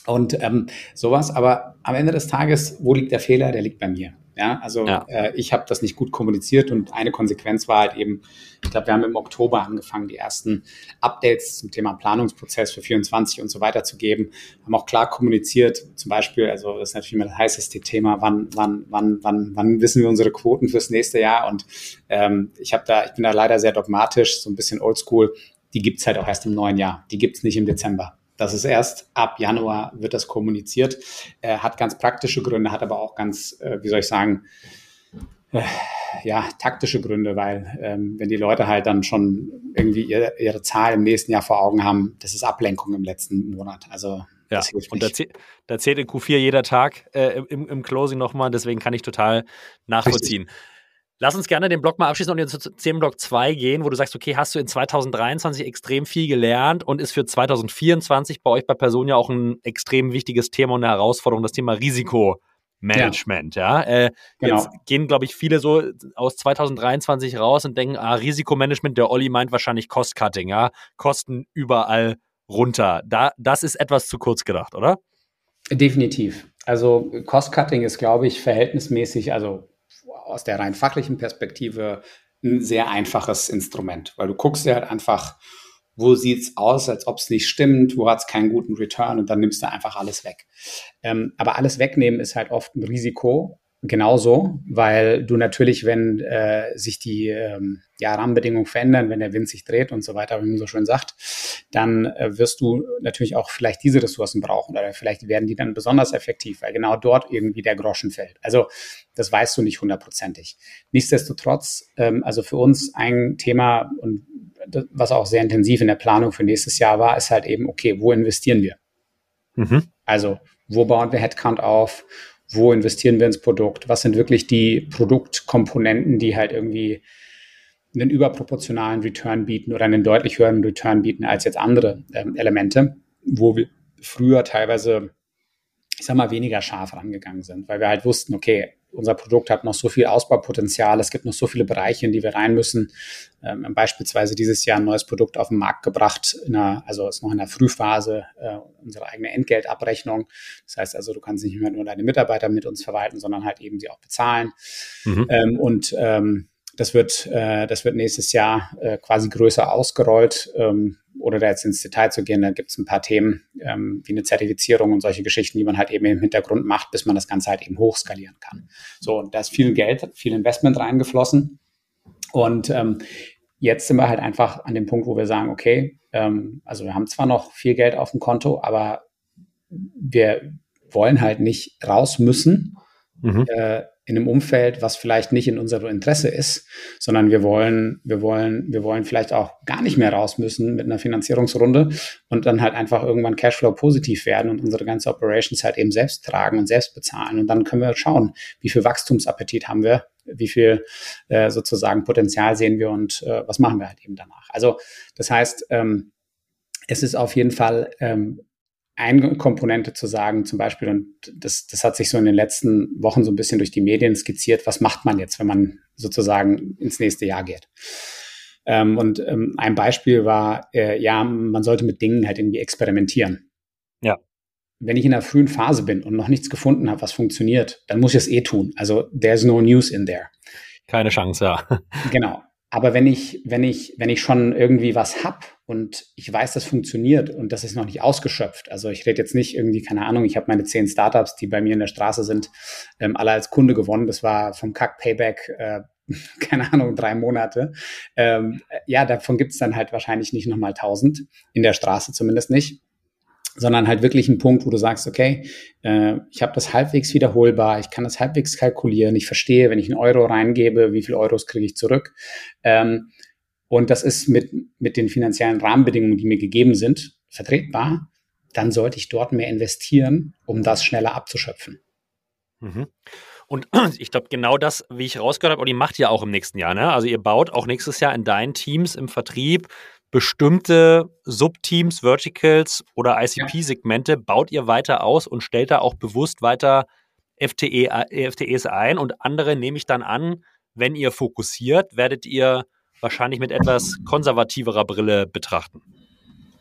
Und ähm, sowas, aber am Ende des Tages, wo liegt der Fehler? Der liegt bei mir. Ja, also ja. Äh, ich habe das nicht gut kommuniziert und eine Konsequenz war halt eben, ich glaube, wir haben im Oktober angefangen, die ersten Updates zum Thema Planungsprozess für 24 und so weiter zu geben. Haben auch klar kommuniziert, zum Beispiel, also das ist natürlich immer das heißeste Thema, wann, wann, wann, wann, wann wissen wir unsere Quoten fürs nächste Jahr? Und ähm, ich habe da, ich bin da leider sehr dogmatisch, so ein bisschen oldschool. Die gibt's halt auch erst im neuen Jahr. Die gibt's nicht im Dezember. Das ist erst ab Januar wird das kommuniziert. Äh, hat ganz praktische Gründe, hat aber auch ganz, äh, wie soll ich sagen, äh, ja, taktische Gründe, weil ähm, wenn die Leute halt dann schon irgendwie ihre, ihre Zahl im nächsten Jahr vor Augen haben, das ist Ablenkung im letzten Monat. Also ja, und da, zäh da, zählt in Q4 jeder Tag äh, im, im Closing nochmal, deswegen kann ich total nachvollziehen. Richtig. Lass uns gerne den Block mal abschließen und jetzt zu Themenblock 2 gehen, wo du sagst, okay, hast du in 2023 extrem viel gelernt und ist für 2024 bei euch bei Person ja auch ein extrem wichtiges Thema und eine Herausforderung, das Thema Risikomanagement. Ja, ja? Äh, genau. Jetzt gehen, glaube ich, viele so aus 2023 raus und denken, ah, Risikomanagement, der Olli meint wahrscheinlich Cost-Cutting, ja, Kosten überall runter. Da, das ist etwas zu kurz gedacht, oder? Definitiv. Also Cost-Cutting ist, glaube ich, verhältnismäßig, also aus der rein fachlichen Perspektive ein sehr einfaches Instrument, weil du guckst dir halt einfach wo sieht's aus, als ob es nicht stimmt, wo hat's keinen guten Return und dann nimmst du einfach alles weg. Ähm, aber alles wegnehmen ist halt oft ein Risiko, genauso, weil du natürlich, wenn äh, sich die ähm, ja, Rahmenbedingungen verändern, wenn der Wind sich dreht und so weiter, wie man so schön sagt, dann äh, wirst du natürlich auch vielleicht diese Ressourcen brauchen oder vielleicht werden die dann besonders effektiv, weil genau dort irgendwie der Groschen fällt. Also das weißt du nicht hundertprozentig. Nichtsdestotrotz, ähm, also für uns ein Thema und das, was auch sehr intensiv in der Planung für nächstes Jahr war, ist halt eben, okay, wo investieren wir? Mhm. Also wo bauen wir Headcount auf? Wo investieren wir ins Produkt, was sind wirklich die Produktkomponenten, die halt irgendwie einen überproportionalen Return bieten oder einen deutlich höheren Return bieten als jetzt andere ähm, Elemente, wo wir früher teilweise, ich sag mal, weniger scharf rangegangen sind, weil wir halt wussten, okay, unser Produkt hat noch so viel Ausbaupotenzial, es gibt noch so viele Bereiche, in die wir rein müssen. Ähm, beispielsweise dieses Jahr ein neues Produkt auf den Markt gebracht, einer, also ist noch in der Frühphase äh, unsere eigene Entgeltabrechnung. Das heißt also, du kannst nicht mehr nur deine Mitarbeiter mit uns verwalten, sondern halt eben sie auch bezahlen. Mhm. Ähm, und ähm, das wird, äh, das wird nächstes Jahr äh, quasi größer ausgerollt. Ähm, oder da jetzt ins Detail zu gehen, da gibt es ein paar Themen ähm, wie eine Zertifizierung und solche Geschichten, die man halt eben im Hintergrund macht, bis man das Ganze halt eben hochskalieren kann. So, und da ist viel Geld, viel Investment reingeflossen. Und ähm, jetzt sind wir halt einfach an dem Punkt, wo wir sagen, okay, ähm, also wir haben zwar noch viel Geld auf dem Konto, aber wir wollen halt nicht raus müssen. Mhm. Äh, in einem Umfeld, was vielleicht nicht in unserem Interesse ist, sondern wir wollen, wir wollen, wir wollen vielleicht auch gar nicht mehr raus müssen mit einer Finanzierungsrunde und dann halt einfach irgendwann Cashflow positiv werden und unsere ganze Operations halt eben selbst tragen und selbst bezahlen. Und dann können wir schauen, wie viel Wachstumsappetit haben wir, wie viel äh, sozusagen Potenzial sehen wir und äh, was machen wir halt eben danach. Also das heißt, ähm, es ist auf jeden Fall ähm, eine Komponente zu sagen, zum Beispiel, und das, das hat sich so in den letzten Wochen so ein bisschen durch die Medien skizziert, was macht man jetzt, wenn man sozusagen ins nächste Jahr geht. Ähm, und ähm, ein Beispiel war, äh, ja, man sollte mit Dingen halt irgendwie experimentieren. Ja. Wenn ich in der frühen Phase bin und noch nichts gefunden habe, was funktioniert, dann muss ich es eh tun. Also there's no news in there. Keine Chance, ja. Genau. Aber wenn ich, wenn ich, wenn ich schon irgendwie was hab und ich weiß, das funktioniert und das ist noch nicht ausgeschöpft. Also ich rede jetzt nicht irgendwie, keine Ahnung, ich habe meine zehn Startups, die bei mir in der Straße sind, ähm, alle als Kunde gewonnen. Das war vom Kack-Payback, äh, keine Ahnung, drei Monate. Ähm, ja, davon gibt es dann halt wahrscheinlich nicht nochmal tausend, in der Straße zumindest nicht sondern halt wirklich ein Punkt, wo du sagst, okay, äh, ich habe das halbwegs wiederholbar, ich kann das halbwegs kalkulieren, ich verstehe, wenn ich einen Euro reingebe, wie viel Euros kriege ich zurück. Ähm, und das ist mit, mit den finanziellen Rahmenbedingungen, die mir gegeben sind, vertretbar, dann sollte ich dort mehr investieren, um das schneller abzuschöpfen. Mhm. Und ich glaube, genau das, wie ich rausgehört habe, und ihr macht ja auch im nächsten Jahr, ne? Also ihr baut auch nächstes Jahr in deinen Teams im Vertrieb bestimmte Subteams, Verticals oder ICP-Segmente baut ihr weiter aus und stellt da auch bewusst weiter FTE, FTEs ein und andere nehme ich dann an, wenn ihr fokussiert, werdet ihr wahrscheinlich mit etwas konservativerer Brille betrachten.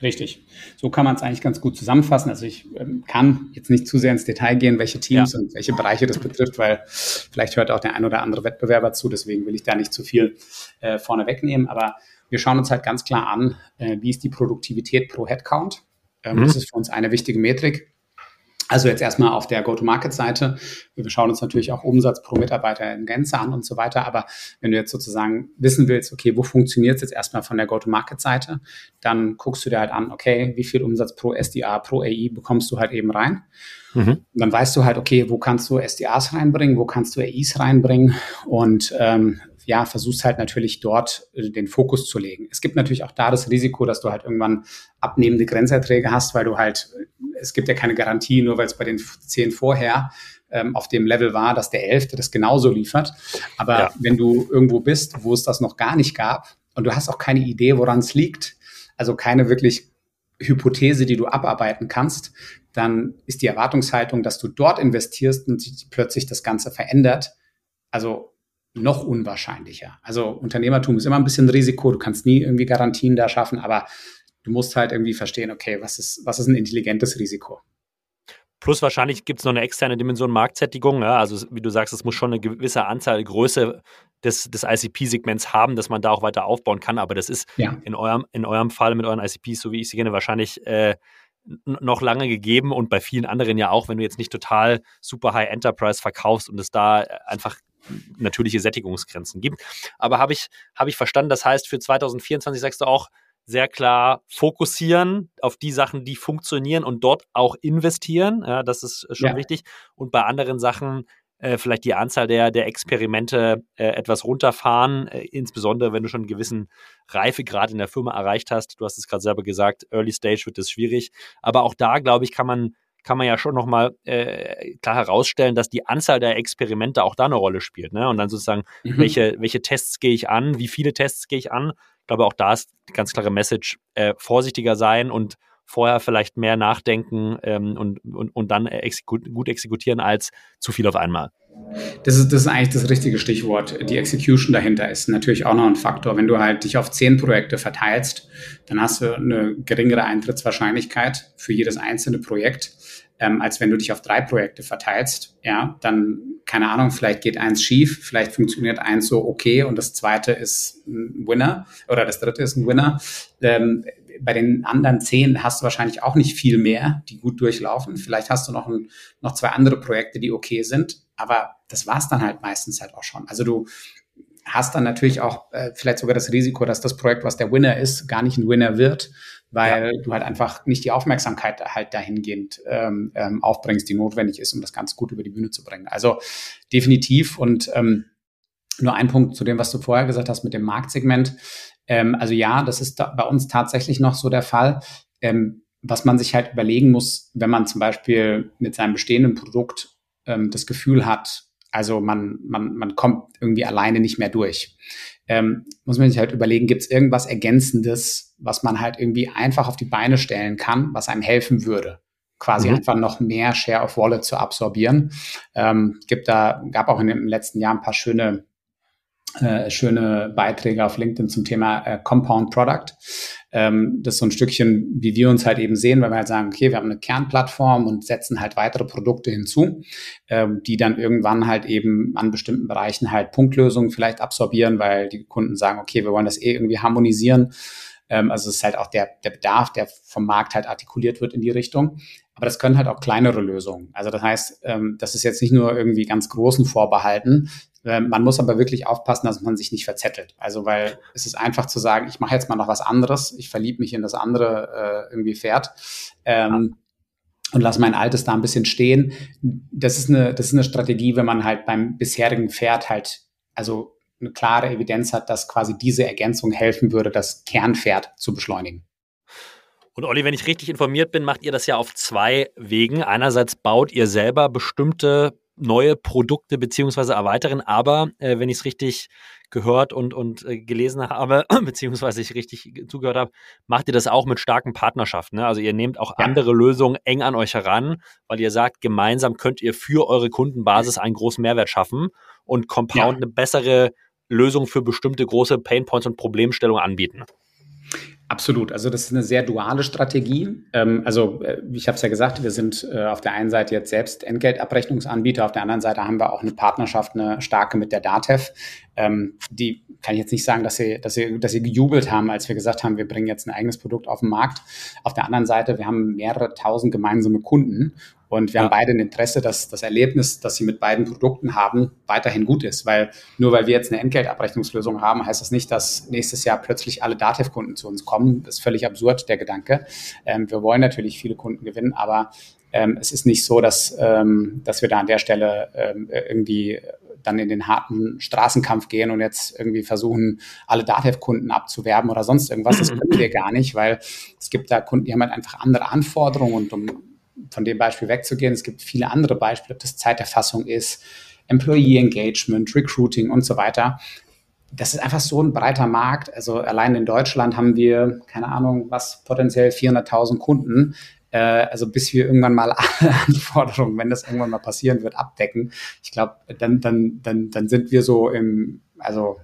Richtig. So kann man es eigentlich ganz gut zusammenfassen. Also ich ähm, kann jetzt nicht zu sehr ins Detail gehen, welche Teams ja. und welche Bereiche das betrifft, weil vielleicht hört auch der ein oder andere Wettbewerber zu. Deswegen will ich da nicht zu viel äh, vorne wegnehmen. Aber wir schauen uns halt ganz klar an, äh, wie ist die Produktivität pro Headcount. Ähm, mhm. Das ist für uns eine wichtige Metrik. Also jetzt erstmal auf der Go-to-Market-Seite. Wir schauen uns natürlich auch Umsatz pro Mitarbeiter in Gänze an und so weiter. Aber wenn du jetzt sozusagen wissen willst, okay, wo funktioniert es jetzt erstmal von der Go-to-Market-Seite, dann guckst du dir halt an, okay, wie viel Umsatz pro SDA, pro AI bekommst du halt eben rein. Mhm. Dann weißt du halt, okay, wo kannst du SDAs reinbringen, wo kannst du AIs reinbringen und ähm, ja, versuchst halt natürlich dort äh, den Fokus zu legen. Es gibt natürlich auch da das Risiko, dass du halt irgendwann abnehmende Grenzerträge hast, weil du halt, es gibt ja keine Garantie, nur weil es bei den zehn vorher ähm, auf dem Level war, dass der Elfte das genauso liefert. Aber ja. wenn du irgendwo bist, wo es das noch gar nicht gab und du hast auch keine Idee, woran es liegt, also keine wirklich Hypothese, die du abarbeiten kannst, dann ist die Erwartungshaltung, dass du dort investierst und sich plötzlich das Ganze verändert. Also noch unwahrscheinlicher. Also Unternehmertum ist immer ein bisschen Risiko, du kannst nie irgendwie Garantien da schaffen, aber du musst halt irgendwie verstehen, okay, was ist, was ist ein intelligentes Risiko? Plus wahrscheinlich gibt es noch eine externe Dimension Marktsättigung. Ja? Also wie du sagst, es muss schon eine gewisse Anzahl, Größe des, des ICP-Segments haben, dass man da auch weiter aufbauen kann. Aber das ist ja. in, eurem, in eurem Fall mit euren ICPs, so wie ich sie kenne, wahrscheinlich äh, noch lange gegeben und bei vielen anderen ja auch, wenn du jetzt nicht total super High Enterprise verkaufst und es da einfach natürliche Sättigungsgrenzen gibt. Aber habe ich, hab ich verstanden, das heißt, für 2024 sagst du auch, sehr klar fokussieren auf die Sachen, die funktionieren und dort auch investieren. Ja, das ist schon ja. wichtig. Und bei anderen Sachen äh, vielleicht die Anzahl der, der Experimente äh, etwas runterfahren, äh, insbesondere wenn du schon einen gewissen Reifegrad in der Firma erreicht hast. Du hast es gerade selber gesagt, Early Stage wird es schwierig. Aber auch da, glaube ich, kann man kann man ja schon nochmal äh, klar herausstellen, dass die Anzahl der Experimente auch da eine Rolle spielt. Ne? Und dann sozusagen, mhm. welche, welche Tests gehe ich an, wie viele Tests gehe ich an. Glaube, auch da ist die ganz klare Message, äh, vorsichtiger sein und vorher vielleicht mehr nachdenken ähm, und, und, und dann exekut, gut exekutieren als zu viel auf einmal. Das ist, das ist eigentlich das richtige Stichwort. Die Execution dahinter ist natürlich auch noch ein Faktor. Wenn du halt dich auf zehn Projekte verteilst, dann hast du eine geringere Eintrittswahrscheinlichkeit für jedes einzelne Projekt, ähm, als wenn du dich auf drei Projekte verteilst. Ja, dann, keine Ahnung, vielleicht geht eins schief, vielleicht funktioniert eins so okay und das zweite ist ein Winner oder das dritte ist ein Winner. Ähm, bei den anderen zehn hast du wahrscheinlich auch nicht viel mehr, die gut durchlaufen. Vielleicht hast du noch, ein, noch zwei andere Projekte, die okay sind, aber das war's dann halt meistens halt auch schon. Also du hast dann natürlich auch äh, vielleicht sogar das Risiko, dass das Projekt, was der Winner ist, gar nicht ein Winner wird, weil ja. du halt einfach nicht die Aufmerksamkeit halt dahingehend ähm, ähm, aufbringst, die notwendig ist, um das ganz gut über die Bühne zu bringen. Also definitiv und ähm, nur ein Punkt zu dem, was du vorher gesagt hast mit dem Marktsegment. Ähm, also ja, das ist bei uns tatsächlich noch so der Fall. Ähm, was man sich halt überlegen muss, wenn man zum Beispiel mit seinem bestehenden Produkt ähm, das Gefühl hat, also man, man, man kommt irgendwie alleine nicht mehr durch. Ähm, muss man sich halt überlegen, gibt es irgendwas Ergänzendes, was man halt irgendwie einfach auf die Beine stellen kann, was einem helfen würde, quasi mhm. einfach noch mehr Share of Wallet zu absorbieren. Ähm, gibt da, gab auch in den letzten Jahren ein paar schöne äh, schöne Beiträge auf LinkedIn zum Thema äh, Compound Product. Ähm, das ist so ein Stückchen, wie wir uns halt eben sehen, weil wir halt sagen, okay, wir haben eine Kernplattform und setzen halt weitere Produkte hinzu, ähm, die dann irgendwann halt eben an bestimmten Bereichen halt Punktlösungen vielleicht absorbieren, weil die Kunden sagen, okay, wir wollen das eh irgendwie harmonisieren. Ähm, also es ist halt auch der, der Bedarf, der vom Markt halt artikuliert wird in die Richtung. Aber das können halt auch kleinere Lösungen. Also das heißt, ähm, das ist jetzt nicht nur irgendwie ganz großen vorbehalten, man muss aber wirklich aufpassen, dass man sich nicht verzettelt. Also, weil es ist einfach zu sagen, ich mache jetzt mal noch was anderes, ich verliebe mich in das andere äh, irgendwie Pferd. Ähm, und lasse mein altes da ein bisschen stehen. Das ist eine, das ist eine Strategie, wenn man halt beim bisherigen Pferd halt, also eine klare Evidenz hat, dass quasi diese Ergänzung helfen würde, das Kernpferd zu beschleunigen. Und Olli, wenn ich richtig informiert bin, macht ihr das ja auf zwei Wegen. Einerseits baut ihr selber bestimmte neue Produkte beziehungsweise erweitern. Aber äh, wenn ich es richtig gehört und, und äh, gelesen habe, beziehungsweise ich richtig zugehört habe, macht ihr das auch mit starken Partnerschaften. Ne? Also ihr nehmt auch ja. andere Lösungen eng an euch heran, weil ihr sagt, gemeinsam könnt ihr für eure Kundenbasis einen großen Mehrwert schaffen und Compound ja. eine bessere Lösung für bestimmte große Painpoints und Problemstellungen anbieten. Absolut. Also das ist eine sehr duale Strategie. Ähm, also äh, ich habe es ja gesagt, wir sind äh, auf der einen Seite jetzt selbst Entgeltabrechnungsanbieter, auf der anderen Seite haben wir auch eine Partnerschaft, eine starke mit der DATEV. Ähm, die kann ich jetzt nicht sagen, dass sie, dass, sie, dass sie gejubelt haben, als wir gesagt haben, wir bringen jetzt ein eigenes Produkt auf den Markt. Auf der anderen Seite, wir haben mehrere tausend gemeinsame Kunden und wir ja. haben beide ein Interesse, dass das Erlebnis, das sie mit beiden Produkten haben, weiterhin gut ist. Weil nur weil wir jetzt eine Entgeltabrechnungslösung haben, heißt das nicht, dass nächstes Jahr plötzlich alle Datev-Kunden zu uns kommen. Das ist völlig absurd, der Gedanke. Ähm, wir wollen natürlich viele Kunden gewinnen, aber ähm, es ist nicht so, dass, ähm, dass wir da an der Stelle ähm, irgendwie dann in den harten Straßenkampf gehen und jetzt irgendwie versuchen, alle Datev-Kunden abzuwerben oder sonst irgendwas. Das können wir gar nicht, weil es gibt da Kunden, die haben halt einfach andere Anforderungen und um von dem Beispiel wegzugehen. Es gibt viele andere Beispiele, ob das Zeiterfassung ist, Employee Engagement, Recruiting und so weiter. Das ist einfach so ein breiter Markt. Also allein in Deutschland haben wir, keine Ahnung, was potenziell 400.000 Kunden. Äh, also bis wir irgendwann mal alle Anforderungen, wenn das irgendwann mal passieren wird, abdecken. Ich glaube, dann, dann, dann, dann sind wir so im, also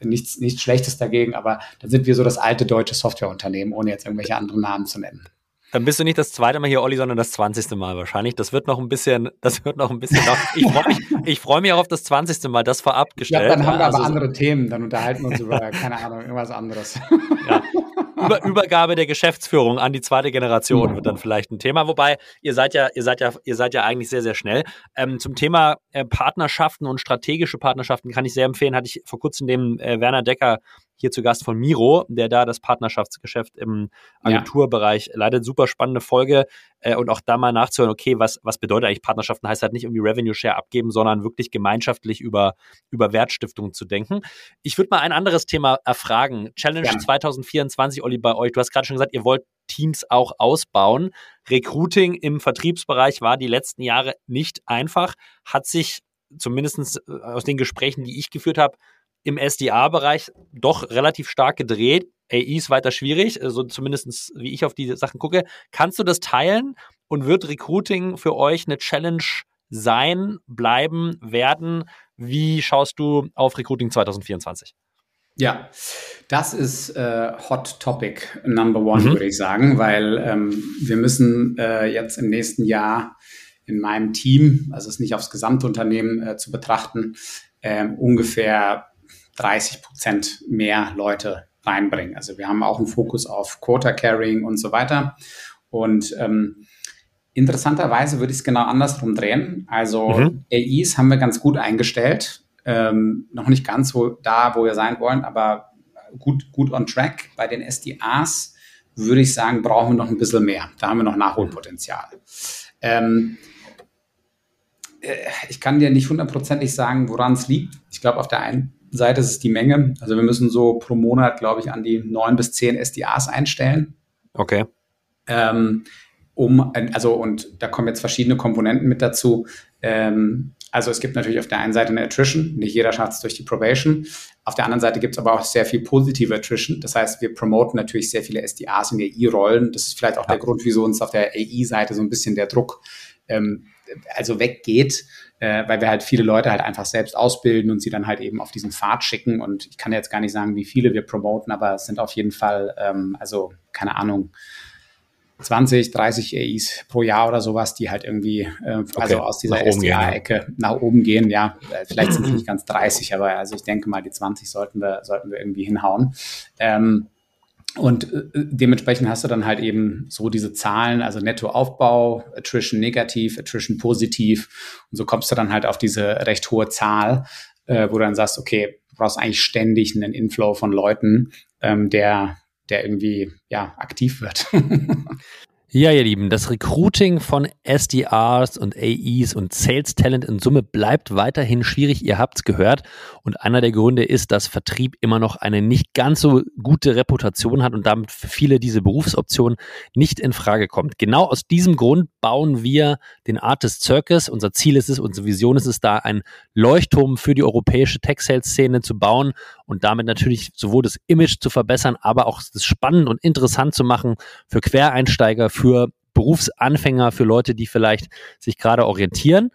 nichts, nichts Schlechtes dagegen, aber dann sind wir so das alte deutsche Softwareunternehmen, ohne jetzt irgendwelche anderen Namen zu nennen. Dann bist du nicht das zweite Mal hier, Olli, sondern das zwanzigste Mal wahrscheinlich. Das wird noch ein bisschen, das wird noch ein bisschen. Ich freue mich, freu mich auch auf das zwanzigste Mal, das vorab gestellt. Ja, dann haben wir also, aber andere Themen, dann unterhalten wir uns über, keine Ahnung, irgendwas anderes. Ja. Über, Übergabe der Geschäftsführung an die zweite Generation wird dann vielleicht ein Thema. Wobei, ihr seid ja, ihr seid ja, ihr seid ja eigentlich sehr, sehr schnell. Ähm, zum Thema äh, Partnerschaften und strategische Partnerschaften kann ich sehr empfehlen, hatte ich vor kurzem dem äh, Werner Decker hier zu Gast von Miro, der da das Partnerschaftsgeschäft im Agenturbereich ja. leitet. Super spannende Folge äh, und auch da mal nachzuhören, okay, was, was bedeutet eigentlich Partnerschaften? Heißt halt nicht irgendwie Revenue Share abgeben, sondern wirklich gemeinschaftlich über, über Wertstiftungen zu denken. Ich würde mal ein anderes Thema erfragen. Challenge ja. 2024, Olli, bei euch. Du hast gerade schon gesagt, ihr wollt Teams auch ausbauen. Recruiting im Vertriebsbereich war die letzten Jahre nicht einfach, hat sich zumindest äh, aus den Gesprächen, die ich geführt habe, im SDA-Bereich doch relativ stark gedreht. AI ist weiter schwierig, also zumindest wie ich auf die Sachen gucke. Kannst du das teilen und wird Recruiting für euch eine Challenge sein, bleiben, werden? Wie schaust du auf Recruiting 2024? Ja, das ist äh, Hot Topic Number One, mhm. würde ich sagen, weil ähm, wir müssen äh, jetzt im nächsten Jahr in meinem Team, also es nicht aufs Gesamtunternehmen äh, zu betrachten, äh, ungefähr 30 Prozent mehr Leute reinbringen. Also wir haben auch einen Fokus auf Quota Carrying und so weiter. Und ähm, interessanterweise würde ich es genau andersrum drehen. Also mhm. AIs haben wir ganz gut eingestellt. Ähm, noch nicht ganz so da, wo wir sein wollen, aber gut, gut on track. Bei den SDAs würde ich sagen, brauchen wir noch ein bisschen mehr. Da haben wir noch Nachholpotenzial. Ähm, äh, ich kann dir nicht hundertprozentig sagen, woran es liegt. Ich glaube, auf der einen Seite ist es die Menge. Also wir müssen so pro Monat, glaube ich, an die neun bis zehn SDAs einstellen. Okay. Ähm, um, also, und da kommen jetzt verschiedene Komponenten mit dazu. Ähm, also es gibt natürlich auf der einen Seite eine Attrition, nicht jeder schafft es durch die Probation. Auf der anderen Seite gibt es aber auch sehr viel positive Attrition. Das heißt, wir promoten natürlich sehr viele SDAs in AI-Rollen. Das ist vielleicht auch ja. der Grund, wieso uns auf der AI-Seite so ein bisschen der Druck ähm, also weggeht, äh, weil wir halt viele Leute halt einfach selbst ausbilden und sie dann halt eben auf diesen Pfad schicken. Und ich kann jetzt gar nicht sagen, wie viele wir promoten, aber es sind auf jeden Fall, ähm, also keine Ahnung, 20, 30 AIs pro Jahr oder sowas, die halt irgendwie, äh, also okay. aus dieser SDA-Ecke nach oben gehen. Ja, äh, vielleicht sind es nicht ganz 30, aber also ich denke mal, die 20 sollten wir, sollten wir irgendwie hinhauen. Ähm, und äh, dementsprechend hast du dann halt eben so diese Zahlen, also Nettoaufbau, Attrition negativ, Attrition positiv. Und so kommst du dann halt auf diese recht hohe Zahl, äh, wo du dann sagst, okay, du brauchst eigentlich ständig einen Inflow von Leuten, ähm, der, der irgendwie ja aktiv wird. Ja, ihr Lieben, das Recruiting von SDRs und AEs und Sales Talent in Summe bleibt weiterhin schwierig. Ihr habt's gehört. Und einer der Gründe ist, dass Vertrieb immer noch eine nicht ganz so gute Reputation hat und damit für viele diese Berufsoption nicht in Frage kommt. Genau aus diesem Grund bauen wir den Artist Circus. Unser Ziel ist es, unsere Vision ist es da, ein Leuchtturm für die europäische Tech-Sales-Szene zu bauen und damit natürlich sowohl das Image zu verbessern, aber auch das spannend und interessant zu machen für Quereinsteiger, für Berufsanfänger, für Leute, die vielleicht sich gerade orientieren.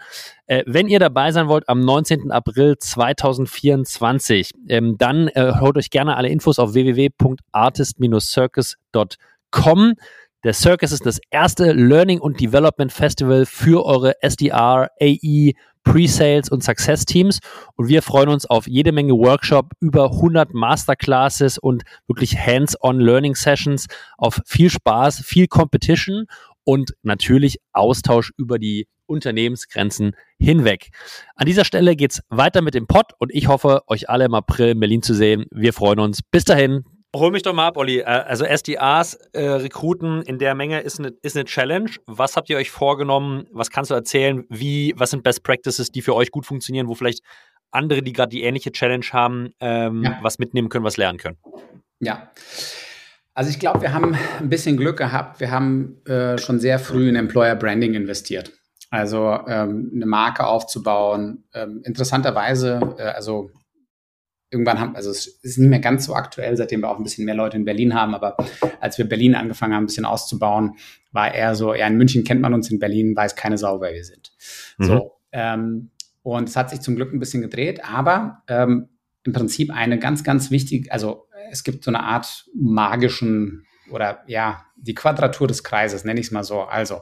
Äh, wenn ihr dabei sein wollt am 19. April 2024, ähm, dann äh, holt euch gerne alle Infos auf www.artist-circus.com. Der Circus ist das erste Learning und Development Festival für eure SDR, AE, Pre-Sales und Success-Teams. Und wir freuen uns auf jede Menge Workshop, über 100 Masterclasses und wirklich Hands-on Learning Sessions, auf viel Spaß, viel Competition und natürlich Austausch über die Unternehmensgrenzen hinweg. An dieser Stelle geht's weiter mit dem Pod und ich hoffe, euch alle im April in Berlin zu sehen. Wir freuen uns. Bis dahin. Hol mich doch mal ab, Olli. Äh, also SDAs, äh, Rekruten in der Menge ist eine, ist eine Challenge. Was habt ihr euch vorgenommen? Was kannst du erzählen? Wie, was sind Best Practices, die für euch gut funktionieren, wo vielleicht andere, die gerade die ähnliche Challenge haben, ähm, ja. was mitnehmen können, was lernen können? Ja. Also ich glaube, wir haben ein bisschen Glück gehabt. Wir haben äh, schon sehr früh in Employer Branding investiert. Also ähm, eine Marke aufzubauen. Ähm, interessanterweise, äh, also irgendwann haben, also es ist nicht mehr ganz so aktuell, seitdem wir auch ein bisschen mehr Leute in Berlin haben, aber als wir Berlin angefangen haben, ein bisschen auszubauen, war eher so, ja, in München kennt man uns, in Berlin weiß keine Sau, wer wir sind. Mhm. So, ähm, und es hat sich zum Glück ein bisschen gedreht, aber ähm, im Prinzip eine ganz, ganz wichtige, also es gibt so eine Art magischen oder ja, die Quadratur des Kreises, nenne ich es mal so. Also,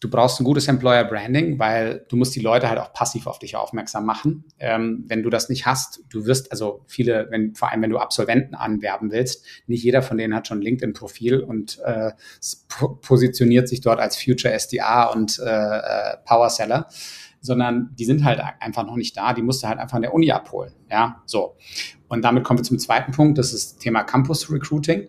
du brauchst ein gutes Employer Branding, weil du musst die Leute halt auch passiv auf dich aufmerksam machen. Ähm, wenn du das nicht hast, du wirst, also viele, wenn, vor allem wenn du Absolventen anwerben willst, nicht jeder von denen hat schon LinkedIn-Profil und äh, positioniert sich dort als Future SDA und äh, äh, Power Seller sondern die sind halt einfach noch nicht da. Die musst du halt einfach in der Uni abholen. Ja, so. Und damit kommen wir zum zweiten Punkt. Das ist Thema Campus Recruiting.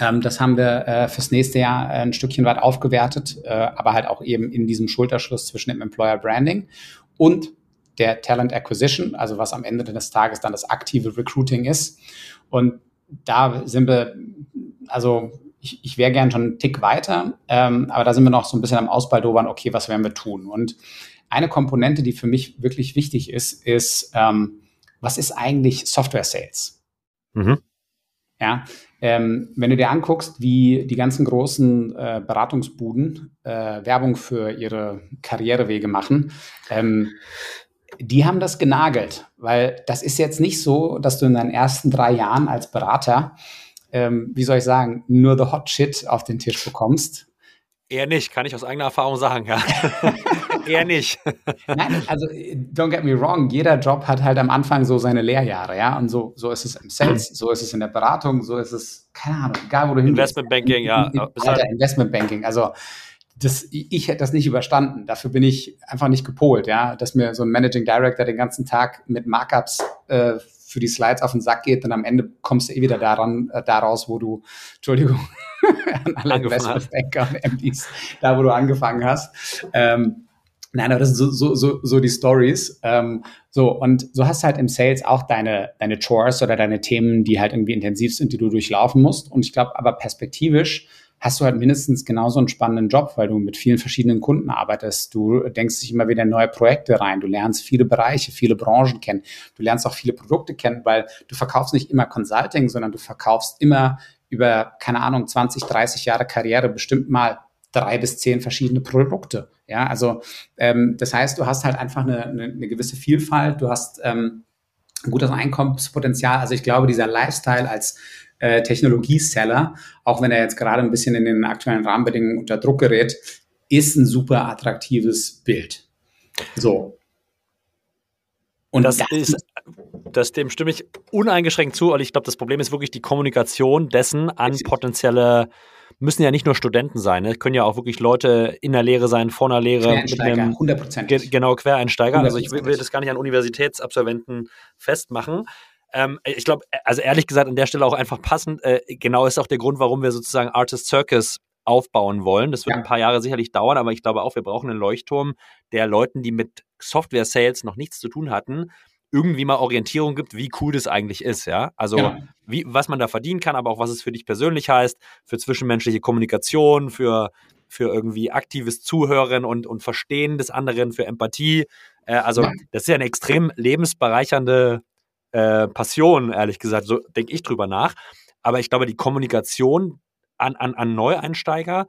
Ähm, das haben wir äh, fürs nächste Jahr ein Stückchen weit aufgewertet, äh, aber halt auch eben in diesem Schulterschluss zwischen dem Employer Branding und der Talent Acquisition, also was am Ende des Tages dann das aktive Recruiting ist. Und da sind wir, also ich, ich wäre gern schon einen Tick weiter, ähm, aber da sind wir noch so ein bisschen am Ausbaldobern, okay, was werden wir tun? Und eine Komponente, die für mich wirklich wichtig ist, ist, ähm, was ist eigentlich Software Sales? Mhm. Ja, ähm, wenn du dir anguckst, wie die ganzen großen äh, Beratungsbuden äh, Werbung für ihre Karrierewege machen, ähm, die haben das genagelt, weil das ist jetzt nicht so, dass du in deinen ersten drei Jahren als Berater, ähm, wie soll ich sagen, nur the hot shit auf den Tisch bekommst. Eher nicht, kann ich aus eigener Erfahrung sagen, ja. eher nicht. Nein, also don't get me wrong, jeder Job hat halt am Anfang so seine Lehrjahre, ja. Und so, so ist es im Sales, so ist es in der Beratung, so ist es, keine Ahnung, egal wo du hin Investmentbanking, ja. Alter, Investmentbanking. Also das, ich hätte das nicht überstanden. Dafür bin ich einfach nicht gepolt, ja. Dass mir so ein Managing Director den ganzen Tag mit Markups äh, für die Slides auf den Sack geht, dann am Ende kommst du eh wieder daran, äh, daraus, wo du, Entschuldigung, an alle Investmentbanker und MDs, da wo du angefangen hast. Ähm, Nein, aber das sind so, so, so, so die Stories. Ähm, so, und so hast halt im Sales auch deine, deine Chores oder deine Themen, die halt irgendwie intensiv sind, die du durchlaufen musst. Und ich glaube, aber perspektivisch hast du halt mindestens genauso einen spannenden Job, weil du mit vielen verschiedenen Kunden arbeitest. Du denkst dich immer wieder neue Projekte rein. Du lernst viele Bereiche, viele Branchen kennen. Du lernst auch viele Produkte kennen, weil du verkaufst nicht immer Consulting, sondern du verkaufst immer über, keine Ahnung, 20, 30 Jahre Karriere bestimmt mal drei bis zehn verschiedene Produkte. Ja, also ähm, das heißt, du hast halt einfach eine, eine, eine gewisse Vielfalt, du hast ähm, ein gutes Einkommenspotenzial. Also ich glaube, dieser Lifestyle als äh, Technologieseller, auch wenn er jetzt gerade ein bisschen in den aktuellen Rahmenbedingungen unter Druck gerät, ist ein super attraktives Bild. So. Und das, das ist, das dem stimme ich uneingeschränkt zu, und ich glaube, das Problem ist wirklich die Kommunikation dessen an potenzielle müssen ja nicht nur Studenten sein, ne? können ja auch wirklich Leute in der Lehre sein, vor einer Lehre. Quereinsteiger, 100 ge Genau, Quereinsteiger. Also ich will, will, das gar nicht an Universitätsabsolventen festmachen. Ähm, ich glaube, also ehrlich gesagt, an der Stelle auch einfach passend, äh, genau ist auch der Grund, warum wir sozusagen Artist Circus aufbauen wollen. Das wird ja. ein paar Jahre sicherlich dauern, aber ich glaube auch, wir brauchen einen Leuchtturm, der Leuten, die mit Software-Sales noch nichts zu tun hatten, irgendwie mal Orientierung gibt, wie cool das eigentlich ist, ja. Also ja. Wie, was man da verdienen kann, aber auch was es für dich persönlich heißt, für zwischenmenschliche Kommunikation, für, für irgendwie aktives Zuhören und, und Verstehen des anderen, für Empathie. Äh, also ja. das ist ja eine extrem lebensbereichernde äh, Passion, ehrlich gesagt. So denke ich drüber nach. Aber ich glaube, die Kommunikation an, an, an Neueinsteiger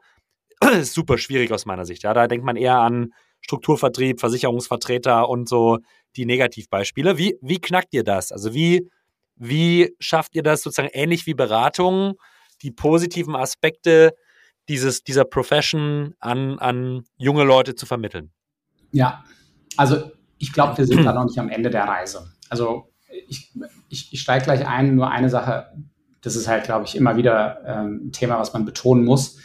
ist super schwierig aus meiner Sicht. Ja, da denkt man eher an Strukturvertrieb, Versicherungsvertreter und so die Negativbeispiele. Wie, wie knackt ihr das? Also wie, wie schafft ihr das sozusagen ähnlich wie Beratung, die positiven Aspekte dieses, dieser Profession an, an junge Leute zu vermitteln? Ja, also ich glaube, wir sind da noch nicht am Ende der Reise. Also ich, ich, ich steige gleich ein, nur eine Sache, das ist halt, glaube ich, immer wieder ähm, ein Thema, was man betonen muss.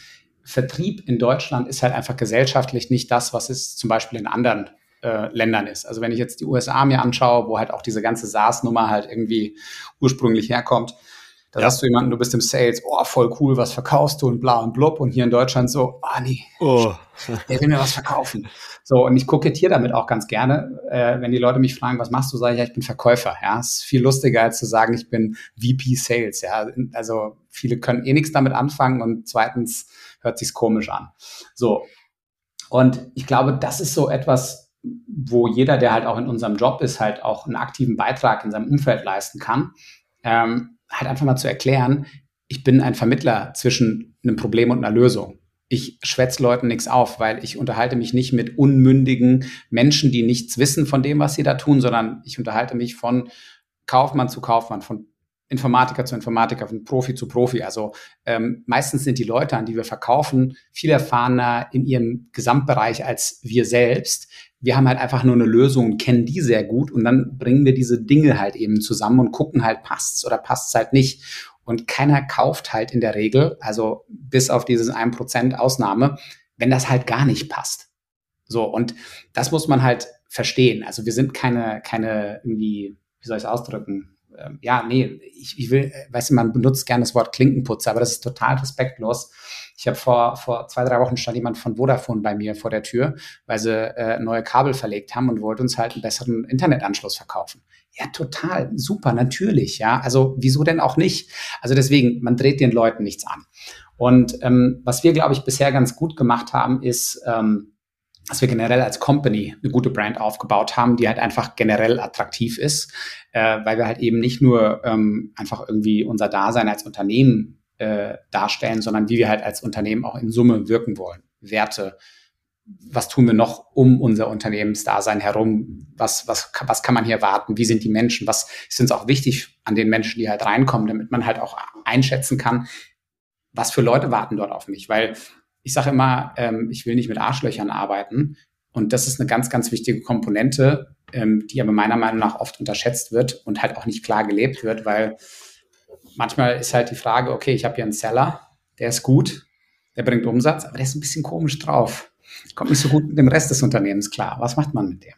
Vertrieb in Deutschland ist halt einfach gesellschaftlich nicht das, was es zum Beispiel in anderen äh, Ländern ist. Also wenn ich jetzt die USA mir anschaue, wo halt auch diese ganze SaaS-Nummer halt irgendwie ursprünglich herkommt, da ja. hast du jemanden, du bist im Sales, oh, voll cool, was verkaufst du und bla und blub. Und hier in Deutschland so, ah oh, nee, oh. der will mir was verkaufen. So, und ich kokettiere damit auch ganz gerne, äh, wenn die Leute mich fragen, was machst du, sage ich, ja, ich bin Verkäufer. Ja, ist viel lustiger, als zu sagen, ich bin VP Sales. Ja, also viele können eh nichts damit anfangen und zweitens hört sich's komisch an. So. Und ich glaube, das ist so etwas, wo jeder, der halt auch in unserem Job ist, halt auch einen aktiven Beitrag in seinem Umfeld leisten kann, ähm, halt einfach mal zu erklären, ich bin ein Vermittler zwischen einem Problem und einer Lösung. Ich schwätze Leuten nichts auf, weil ich unterhalte mich nicht mit unmündigen Menschen, die nichts wissen von dem, was sie da tun, sondern ich unterhalte mich von Kaufmann zu Kaufmann, von Informatiker zu Informatiker, von Profi zu Profi. Also ähm, meistens sind die Leute, an die wir verkaufen, viel erfahrener in ihrem Gesamtbereich als wir selbst. Wir haben halt einfach nur eine Lösung, kennen die sehr gut und dann bringen wir diese Dinge halt eben zusammen und gucken halt, passt's oder passt's halt nicht. Und keiner kauft halt in der Regel, also bis auf dieses 1% Ausnahme, wenn das halt gar nicht passt. So, und das muss man halt verstehen. Also wir sind keine, keine irgendwie, wie soll ich es ausdrücken? Ähm, ja, nee, ich, ich will, weißt du, man benutzt gerne das Wort Klinkenputzer, aber das ist total respektlos. Ich habe vor, vor zwei, drei Wochen stand jemand von Vodafone bei mir vor der Tür, weil sie äh, neue Kabel verlegt haben und wollte uns halt einen besseren Internetanschluss verkaufen. Ja, total, super, natürlich, ja. Also wieso denn auch nicht? Also deswegen, man dreht den Leuten nichts an. Und ähm, was wir, glaube ich, bisher ganz gut gemacht haben, ist, ähm, dass wir generell als Company eine gute Brand aufgebaut haben, die halt einfach generell attraktiv ist, äh, weil wir halt eben nicht nur ähm, einfach irgendwie unser Dasein als Unternehmen äh, darstellen, sondern wie wir halt als Unternehmen auch in Summe wirken wollen. Werte, was tun wir noch um unser Unternehmensdasein herum? Was, was, was kann man hier warten? Wie sind die Menschen? Was ist uns auch wichtig an den Menschen, die halt reinkommen, damit man halt auch einschätzen kann, was für Leute warten dort auf mich? Weil ich sage immer, ähm, ich will nicht mit Arschlöchern arbeiten. Und das ist eine ganz, ganz wichtige Komponente, ähm, die aber meiner Meinung nach oft unterschätzt wird und halt auch nicht klar gelebt wird, weil manchmal ist halt die Frage, okay, ich habe hier einen Seller, der ist gut, der bringt Umsatz, aber der ist ein bisschen komisch drauf kommt nicht so gut mit dem Rest des Unternehmens klar. Was macht man mit dem?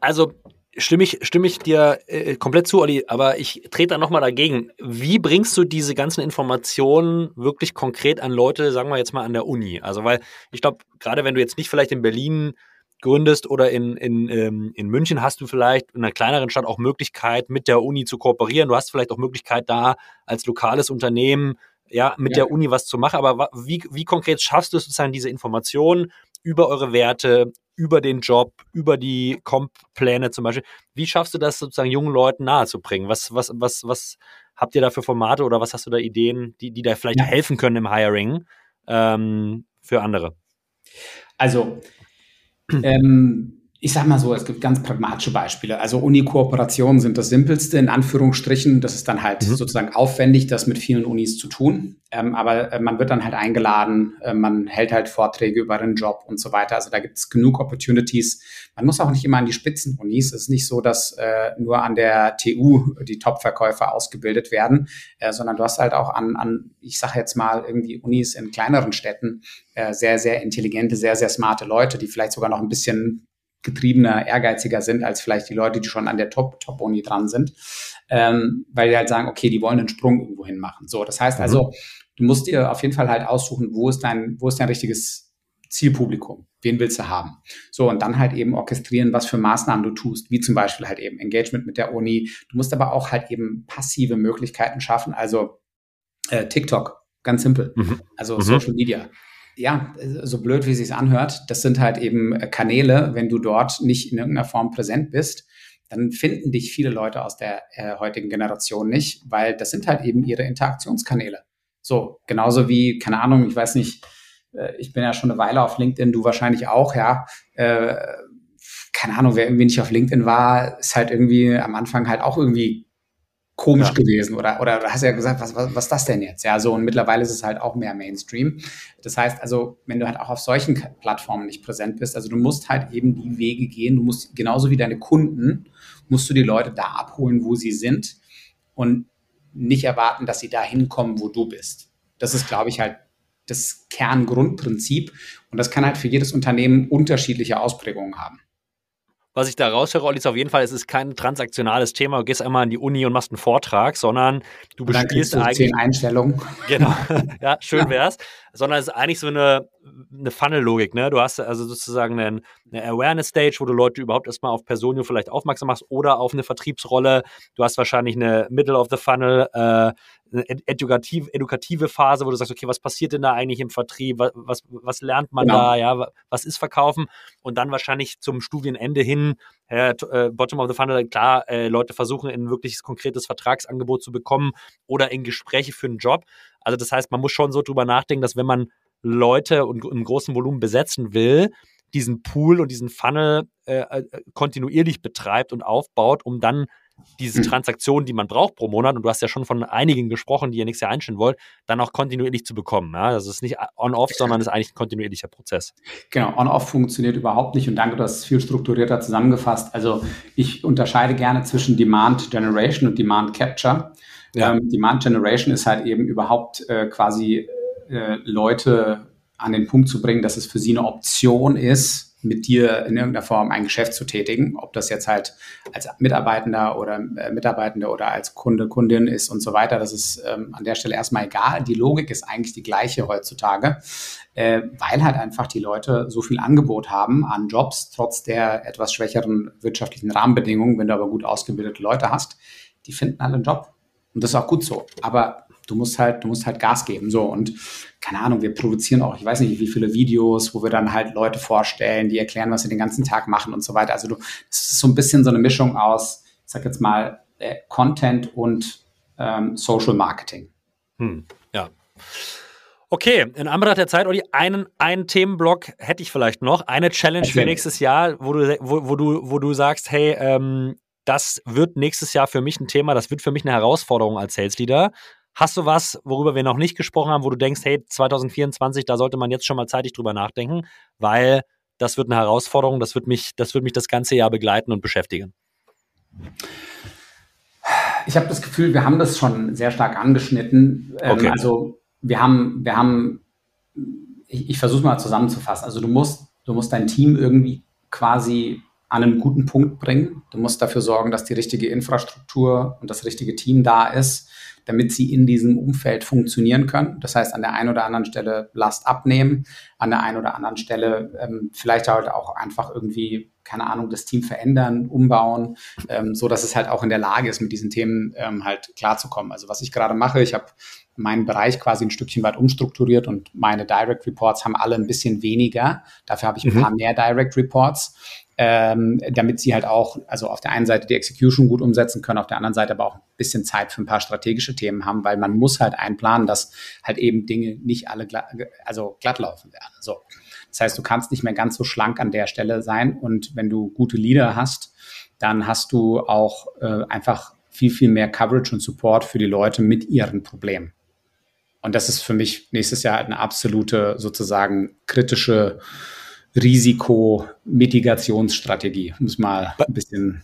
Also stimme ich, stimme ich dir äh, komplett zu, Olli, aber ich trete da nochmal dagegen. Wie bringst du diese ganzen Informationen wirklich konkret an Leute, sagen wir jetzt mal an der Uni? Also, weil ich glaube, gerade wenn du jetzt nicht vielleicht in Berlin gründest oder in, in, ähm, in München, hast du vielleicht in einer kleineren Stadt auch Möglichkeit, mit der Uni zu kooperieren. Du hast vielleicht auch Möglichkeit, da als lokales Unternehmen ja, mit ja. der Uni was zu machen. Aber wie, wie konkret schaffst du sozusagen diese Informationen über eure Werte, über den Job, über die Comp-Pläne zum Beispiel? Wie schaffst du das sozusagen jungen Leuten nahezubringen? Was, was, was, was habt ihr da für Formate oder was hast du da Ideen, die, die da vielleicht ja. helfen können im Hiring ähm, für andere? Also, ähm, ich sag mal so, es gibt ganz pragmatische Beispiele. Also Uni-Kooperationen sind das simpelste, in Anführungsstrichen. Das ist dann halt mhm. sozusagen aufwendig, das mit vielen Unis zu tun. Ähm, aber äh, man wird dann halt eingeladen, äh, man hält halt Vorträge über den Job und so weiter. Also da gibt es genug Opportunities. Man muss auch nicht immer an die Spitzen-Unis. Es ist nicht so, dass äh, nur an der TU die Top-Verkäufer ausgebildet werden, äh, sondern du hast halt auch an, an ich sage jetzt mal, irgendwie Unis in kleineren Städten äh, sehr, sehr intelligente, sehr, sehr smarte Leute, die vielleicht sogar noch ein bisschen getriebener, ehrgeiziger sind als vielleicht die Leute, die schon an der Top-Top-Uni dran sind, ähm, weil die halt sagen, okay, die wollen einen Sprung irgendwo hin machen. So, das heißt mhm. also, du musst dir auf jeden Fall halt aussuchen, wo ist dein, wo ist dein richtiges Zielpublikum? Wen willst du haben? So, und dann halt eben orchestrieren, was für Maßnahmen du tust, wie zum Beispiel halt eben Engagement mit der Uni. Du musst aber auch halt eben passive Möglichkeiten schaffen, also äh, TikTok, ganz simpel. Mhm. Also mhm. Social Media ja, so blöd wie es sich anhört, das sind halt eben Kanäle, wenn du dort nicht in irgendeiner Form präsent bist, dann finden dich viele Leute aus der äh, heutigen Generation nicht, weil das sind halt eben ihre Interaktionskanäle. So, genauso wie, keine Ahnung, ich weiß nicht, äh, ich bin ja schon eine Weile auf LinkedIn, du wahrscheinlich auch, ja. Äh, keine Ahnung, wer irgendwie nicht auf LinkedIn war, ist halt irgendwie am Anfang halt auch irgendwie komisch ja. gewesen oder, oder hast ja gesagt, was, was, was ist das denn jetzt? Ja, so und mittlerweile ist es halt auch mehr Mainstream. Das heißt also, wenn du halt auch auf solchen Plattformen nicht präsent bist, also du musst halt eben die Wege gehen, du musst genauso wie deine Kunden, musst du die Leute da abholen, wo sie sind und nicht erwarten, dass sie da hinkommen, wo du bist. Das ist, glaube ich, halt das Kerngrundprinzip und das kann halt für jedes Unternehmen unterschiedliche Ausprägungen haben was ich da raushöre, Olli, ist auf jeden Fall, es ist kein transaktionales Thema. Du gehst einmal in die Uni und machst einen Vortrag, sondern du bespielst eigentlich. Zehn Einstellungen. Genau. ja, schön wär's. Sondern es ist eigentlich so eine, eine Funnel-Logik, ne? Du hast also sozusagen eine, eine Awareness-Stage, wo du Leute überhaupt erstmal auf Personio vielleicht aufmerksam machst oder auf eine Vertriebsrolle. Du hast wahrscheinlich eine Middle of the Funnel, äh, edukative, edukative Phase, wo du sagst, okay, was passiert denn da eigentlich im Vertrieb? Was, was, was lernt man genau. da? Ja, was ist Verkaufen? Und dann wahrscheinlich zum Studienende hin, äh, Bottom of the Funnel, klar, äh, Leute versuchen, ein wirkliches konkretes Vertragsangebot zu bekommen oder in Gespräche für einen Job. Also das heißt, man muss schon so drüber nachdenken, dass wenn man Leute und im großen Volumen besetzen will, diesen Pool und diesen Funnel äh, äh, kontinuierlich betreibt und aufbaut, um dann diese mhm. Transaktionen, die man braucht pro Monat, und du hast ja schon von einigen gesprochen, die ihr nächstes Jahr einstellen wollt, dann auch kontinuierlich zu bekommen. Ja? Das ist nicht on-off, sondern ist eigentlich ein kontinuierlicher Prozess. Genau, on-off funktioniert überhaupt nicht und danke, du hast es viel strukturierter zusammengefasst. Also ich unterscheide gerne zwischen Demand Generation und Demand Capture. Ja. Ähm, Demand Generation ist halt eben überhaupt äh, quasi äh, Leute an den Punkt zu bringen, dass es für sie eine Option ist, mit dir in irgendeiner Form ein Geschäft zu tätigen, ob das jetzt halt als Mitarbeitender oder äh, Mitarbeitende oder als Kunde, Kundin ist und so weiter. Das ist ähm, an der Stelle erstmal egal. Die Logik ist eigentlich die gleiche heutzutage, äh, weil halt einfach die Leute so viel Angebot haben an Jobs, trotz der etwas schwächeren wirtschaftlichen Rahmenbedingungen. Wenn du aber gut ausgebildete Leute hast, die finden alle einen Job. Und das ist auch gut so. Aber du musst halt, du musst halt Gas geben. So und keine Ahnung, wir produzieren auch, ich weiß nicht, wie viele Videos, wo wir dann halt Leute vorstellen, die erklären, was sie den ganzen Tag machen und so weiter. Also du, es ist so ein bisschen so eine Mischung aus, ich sag jetzt mal, äh, Content und ähm, Social Marketing. Hm, ja. Okay, in Anbetracht der Zeit, Olli, einen, einen Themenblock hätte ich vielleicht noch. Eine Challenge okay. für nächstes Jahr, wo du, wo, wo, du, wo du sagst, hey, ähm, das wird nächstes Jahr für mich ein Thema, das wird für mich eine Herausforderung als Sales Leader. Hast du was, worüber wir noch nicht gesprochen haben, wo du denkst, hey, 2024, da sollte man jetzt schon mal zeitig drüber nachdenken, weil das wird eine Herausforderung, das wird mich, das wird mich das ganze Jahr begleiten und beschäftigen. Ich habe das Gefühl, wir haben das schon sehr stark angeschnitten. Ähm, okay. also wir haben, wir haben, ich, ich versuche mal zusammenzufassen. Also du musst, du musst dein Team irgendwie quasi an einen guten Punkt bringen. Du musst dafür sorgen, dass die richtige Infrastruktur und das richtige Team da ist damit sie in diesem Umfeld funktionieren können. Das heißt, an der einen oder anderen Stelle Last abnehmen, an der einen oder anderen Stelle ähm, vielleicht halt auch einfach irgendwie, keine Ahnung, das Team verändern, umbauen, ähm, so dass es halt auch in der Lage ist, mit diesen Themen ähm, halt klarzukommen. Also was ich gerade mache, ich habe meinen Bereich quasi ein Stückchen weit umstrukturiert und meine Direct Reports haben alle ein bisschen weniger. Dafür habe ich ein mhm. paar mehr Direct Reports ähm, damit sie halt auch, also auf der einen Seite die Execution gut umsetzen können, auf der anderen Seite aber auch ein bisschen Zeit für ein paar strategische Themen haben, weil man muss halt einplanen, dass halt eben Dinge nicht alle glatt, also glatt laufen werden. So. Das heißt, du kannst nicht mehr ganz so schlank an der Stelle sein und wenn du gute Leader hast, dann hast du auch äh, einfach viel, viel mehr Coverage und Support für die Leute mit ihren Problemen. Und das ist für mich nächstes Jahr eine absolute sozusagen kritische Risikomitigationsstrategie, um es mal ein bisschen.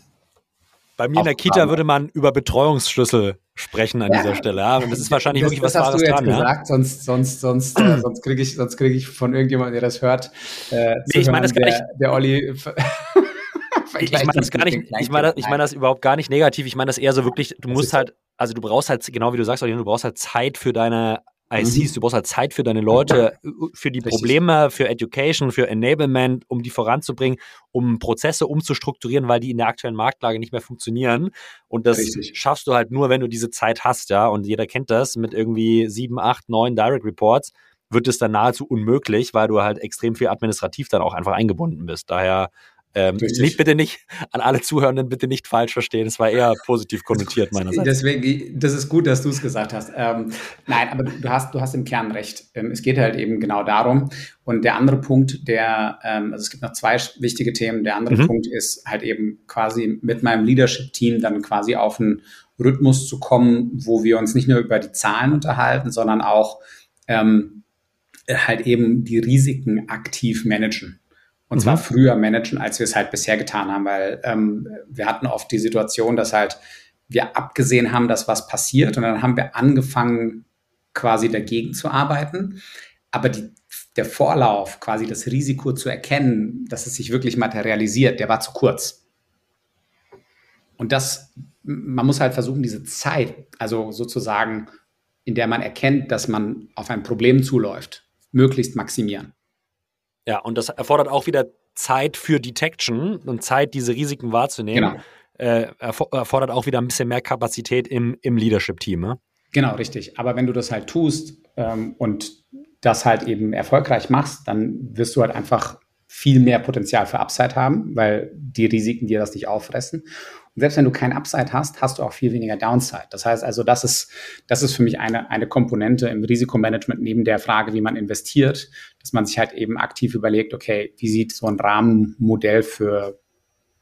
Bei mir in der Kita würde man über Betreuungsschlüssel sprechen an ja. dieser Stelle. Ja, und das ist wahrscheinlich das, wirklich was Wahres dran. Das hast du jetzt gesagt, ja? sonst, sonst, sonst, äh, sonst kriege ich, sonst kriege ich von irgendjemandem, der das hört, äh, nee, ich meine das gar nicht. Der, Olli. ich meine das gar nicht, ich meine ich mein das überhaupt gar nicht negativ. Ich meine das eher so wirklich, du musst halt, also du brauchst halt, genau wie du sagst, du brauchst halt Zeit für deine ICs, mhm. du brauchst halt Zeit für deine Leute, für die. Probleme, für Education, für Enablement, um die voranzubringen, um Prozesse umzustrukturieren, weil die in der aktuellen Marktlage nicht mehr funktionieren. Und das Richtig. schaffst du halt nur, wenn du diese Zeit hast, ja. Und jeder kennt das mit irgendwie sieben, acht, neun Direct Reports wird es dann nahezu unmöglich, weil du halt extrem viel administrativ dann auch einfach eingebunden bist. Daher ähm, nicht bitte nicht an alle Zuhörenden bitte nicht falsch verstehen. Es war eher positiv konnotiert meinerseits. Deswegen, das ist gut, dass du es gesagt hast. Ähm, nein, aber du hast, du hast im Kern recht. Ähm, es geht halt eben genau darum. Und der andere Punkt, der, ähm, also es gibt noch zwei wichtige Themen. Der andere mhm. Punkt ist halt eben quasi mit meinem Leadership-Team dann quasi auf einen Rhythmus zu kommen, wo wir uns nicht nur über die Zahlen unterhalten, sondern auch ähm, halt eben die Risiken aktiv managen. Und zwar mhm. früher managen, als wir es halt bisher getan haben, weil ähm, wir hatten oft die Situation, dass halt wir abgesehen haben, dass was passiert und dann haben wir angefangen, quasi dagegen zu arbeiten. Aber die, der Vorlauf, quasi das Risiko zu erkennen, dass es sich wirklich materialisiert, der war zu kurz. Und das, man muss halt versuchen, diese Zeit, also sozusagen, in der man erkennt, dass man auf ein Problem zuläuft, möglichst maximieren. Ja, und das erfordert auch wieder Zeit für Detection und Zeit, diese Risiken wahrzunehmen. Genau. Äh, erfordert auch wieder ein bisschen mehr Kapazität im, im Leadership-Team. Ne? Genau, richtig. Aber wenn du das halt tust ähm, und das halt eben erfolgreich machst, dann wirst du halt einfach viel mehr Potenzial für Upside haben, weil die Risiken dir das nicht auffressen. Und selbst wenn du kein Upside hast, hast du auch viel weniger Downside. Das heißt also, das ist, das ist für mich eine, eine Komponente im Risikomanagement neben der Frage, wie man investiert, dass man sich halt eben aktiv überlegt, okay, wie sieht so ein Rahmenmodell für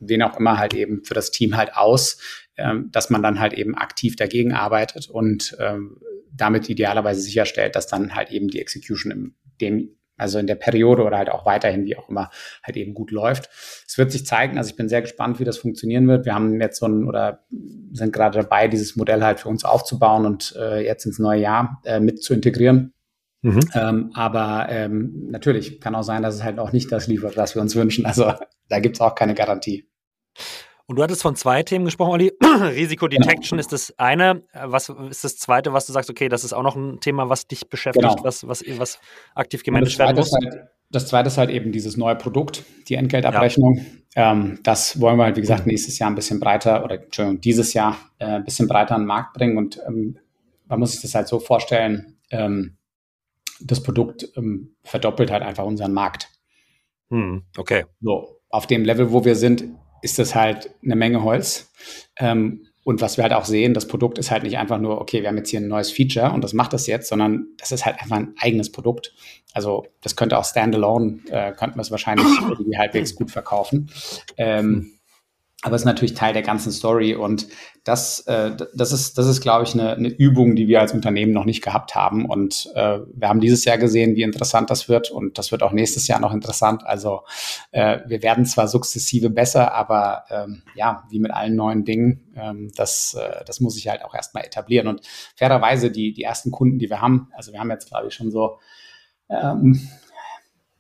wen auch immer halt eben für das Team halt aus, ähm, dass man dann halt eben aktiv dagegen arbeitet und ähm, damit idealerweise sicherstellt, dass dann halt eben die Execution im dem also in der Periode oder halt auch weiterhin, wie auch immer, halt eben gut läuft. Es wird sich zeigen, also ich bin sehr gespannt, wie das funktionieren wird. Wir haben jetzt so ein oder sind gerade dabei, dieses Modell halt für uns aufzubauen und äh, jetzt ins neue Jahr äh, mit zu integrieren. Mhm. Ähm, aber ähm, natürlich kann auch sein, dass es halt auch nicht das liefert, was wir uns wünschen. Also da gibt es auch keine Garantie. Und du hattest von zwei Themen gesprochen, Olli. Risikodetection genau. ist das eine. Was ist das zweite, was du sagst, okay, das ist auch noch ein Thema, was dich beschäftigt, genau. was, was, was aktiv gemanagt werden muss? Halt, das zweite ist halt eben dieses neue Produkt, die Entgeltabrechnung. Ja. Ähm, das wollen wir halt, wie gesagt, nächstes Jahr ein bisschen breiter oder Entschuldigung, dieses Jahr äh, ein bisschen breiter an den Markt bringen. Und ähm, man muss sich das halt so vorstellen, ähm, das Produkt ähm, verdoppelt halt einfach unseren Markt. Hm, okay. So, auf dem Level, wo wir sind, ist das halt eine Menge Holz. Ähm, und was wir halt auch sehen, das Produkt ist halt nicht einfach nur, okay, wir haben jetzt hier ein neues Feature und das macht das jetzt, sondern das ist halt einfach ein eigenes Produkt. Also das könnte auch standalone, äh, könnten wir es wahrscheinlich irgendwie halbwegs gut verkaufen. Ähm, aber es ist natürlich Teil der ganzen Story und das, äh, das ist, das ist, glaube ich, eine, eine Übung, die wir als Unternehmen noch nicht gehabt haben. Und äh, wir haben dieses Jahr gesehen, wie interessant das wird und das wird auch nächstes Jahr noch interessant. Also äh, wir werden zwar sukzessive besser, aber ähm, ja, wie mit allen neuen Dingen, ähm, das, äh, das muss sich halt auch erstmal etablieren. Und fairerweise die, die ersten Kunden, die wir haben, also wir haben jetzt, glaube ich, schon so ähm,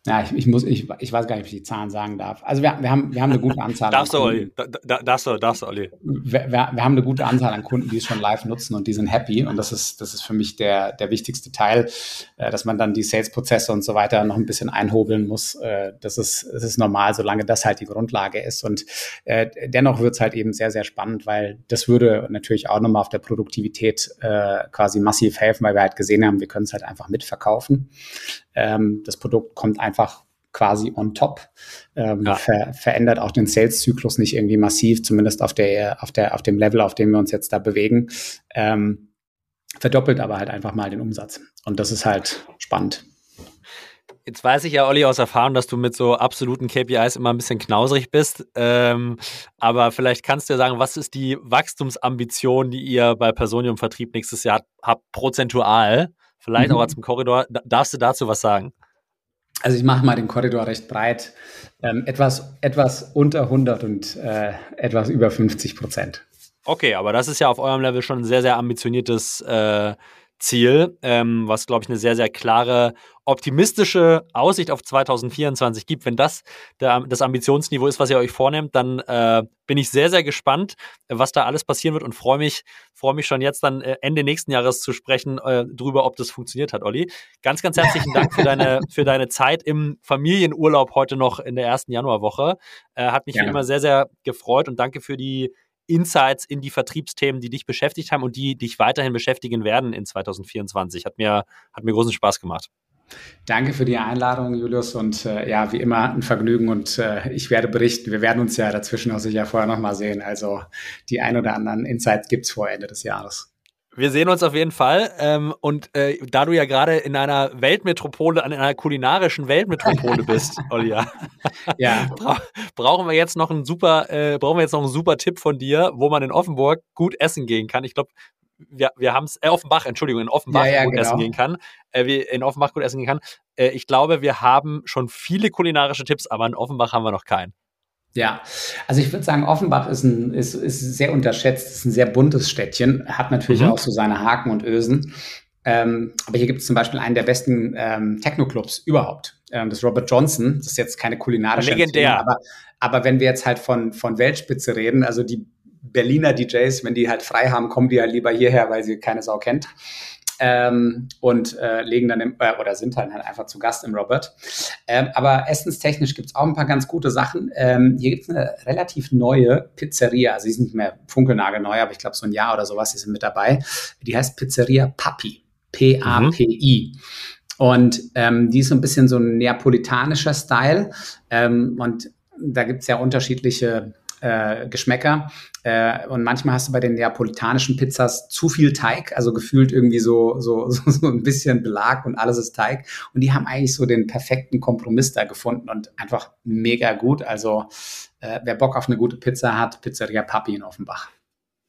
ja, ich, ich, muss, ich, ich weiß gar nicht, ob ich die Zahlen sagen darf. Also wir, wir, haben, wir haben eine gute Anzahl darfst an Kunden. Du, Olli. Da, darfst du, darfst du, Olli. Wir, wir, wir, haben eine gute Anzahl an Kunden, die es schon live nutzen und die sind happy. Und das ist, das ist für mich der, der wichtigste Teil, äh, dass man dann die Sales-Prozesse und so weiter noch ein bisschen einhobeln muss. Äh, das, ist, das ist normal, solange das halt die Grundlage ist. Und äh, dennoch wird es halt eben sehr, sehr spannend, weil das würde natürlich auch nochmal auf der Produktivität quasi massiv helfen, weil wir halt gesehen haben, wir können es halt einfach mitverkaufen. Ähm, das Produkt kommt einfach quasi on top, ähm, ja. ver verändert auch den Sales-Zyklus nicht irgendwie massiv, zumindest auf der, auf der, auf dem Level, auf dem wir uns jetzt da bewegen. Ähm, verdoppelt aber halt einfach mal den Umsatz. Und das ist halt spannend. Jetzt weiß ich ja, Olli, aus Erfahrung, dass du mit so absoluten KPIs immer ein bisschen knausrig bist. Ähm, aber vielleicht kannst du ja sagen, was ist die Wachstumsambition, die ihr bei Personium Vertrieb nächstes Jahr habt, prozentual? Vielleicht mhm. auch im Korridor. Darfst du dazu was sagen? Also ich mache mal den Korridor recht breit. Ähm, etwas, etwas unter 100 und äh, etwas über 50 Prozent. Okay, aber das ist ja auf eurem Level schon ein sehr, sehr ambitioniertes äh, Ziel, ähm, was, glaube ich, eine sehr, sehr klare, optimistische Aussicht auf 2024 gibt. Wenn das der, das Ambitionsniveau ist, was ihr euch vornehmt, dann äh, bin ich sehr, sehr gespannt, was da alles passieren wird und freue mich, freue mich schon jetzt dann äh, Ende nächsten Jahres zu sprechen äh, drüber, ob das funktioniert hat, Olli. Ganz, ganz herzlichen Dank für deine, für deine Zeit im Familienurlaub heute noch in der ersten Januarwoche. Äh, hat mich ja. wie immer sehr, sehr gefreut und danke für die Insights in die Vertriebsthemen, die dich beschäftigt haben und die dich weiterhin beschäftigen werden in 2024. Hat mir, hat mir großen Spaß gemacht. Danke für die Einladung, Julius. Und äh, ja, wie immer ein Vergnügen und äh, ich werde berichten. Wir werden uns ja dazwischen auch sicher vorher nochmal sehen. Also die ein oder anderen Insights gibt es vor Ende des Jahres. Wir sehen uns auf jeden Fall. Ähm, und äh, da du ja gerade in einer Weltmetropole, in einer kulinarischen Weltmetropole bist, Olja, ja. bra brauchen wir jetzt noch einen super, äh, brauchen wir jetzt noch einen super Tipp von dir, wo man in Offenburg gut essen gehen kann. Ich glaube, wir, wir haben es, äh, Offenbach, Entschuldigung, in Offenbach ja, ja, gut genau. essen gehen kann. Äh, wie in Offenbach gut essen gehen kann. Äh, ich glaube, wir haben schon viele kulinarische Tipps, aber in Offenbach haben wir noch keinen. Ja, also ich würde sagen, Offenbach ist, ein, ist, ist sehr unterschätzt, ist ein sehr buntes Städtchen, hat natürlich mhm. auch so seine Haken und Ösen. Ähm, aber hier gibt es zum Beispiel einen der besten ähm, Techno-Clubs überhaupt. Ähm, das ist Robert Johnson. Das ist jetzt keine kulinarische Legendär. Aber, aber wenn wir jetzt halt von, von Weltspitze reden, also die Berliner DJs, wenn die halt frei haben, kommen die halt lieber hierher, weil sie keine Sau kennt ähm, und äh, legen dann im, äh, oder sind dann halt einfach zu Gast im Robert. Ähm, aber essenstechnisch gibt es auch ein paar ganz gute Sachen. Ähm, hier gibt es eine relativ neue Pizzeria, also sie ist nicht mehr funkelnagelneu, aber ich glaube so ein Jahr oder sowas, die sind mit dabei. Die heißt Pizzeria Papi. P-A-P-I. Mhm. Und ähm, die ist so ein bisschen so ein neapolitanischer Style. Ähm, und da gibt es ja unterschiedliche äh, Geschmäcker. Äh, und manchmal hast du bei den neapolitanischen Pizzas zu viel Teig, also gefühlt irgendwie so, so, so, so ein bisschen Belag und alles ist Teig. Und die haben eigentlich so den perfekten Kompromiss da gefunden und einfach mega gut. Also äh, wer Bock auf eine gute Pizza hat, Pizzeria Papi in Offenbach.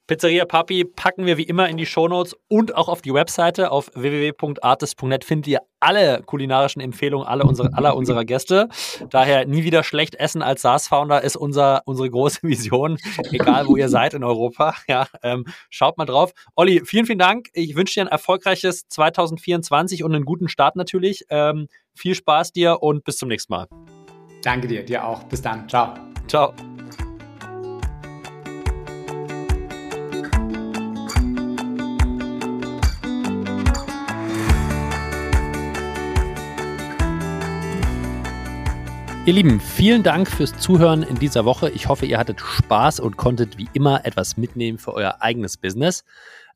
Pizzeria Papi packen wir wie immer in die Shownotes und auch auf die Webseite. Auf www.artist.net findet ihr alle kulinarischen Empfehlungen alle unsere, aller unserer Gäste. Daher nie wieder schlecht essen als SaaS-Founder ist unser, unsere große Vision, egal wo ihr seid in Europa. Ja, ähm, schaut mal drauf. Olli, vielen, vielen Dank. Ich wünsche dir ein erfolgreiches 2024 und einen guten Start natürlich. Ähm, viel Spaß dir und bis zum nächsten Mal. Danke dir, dir auch. Bis dann. Ciao. Ciao. Ihr Lieben, vielen Dank fürs Zuhören in dieser Woche. Ich hoffe, ihr hattet Spaß und konntet wie immer etwas mitnehmen für euer eigenes Business.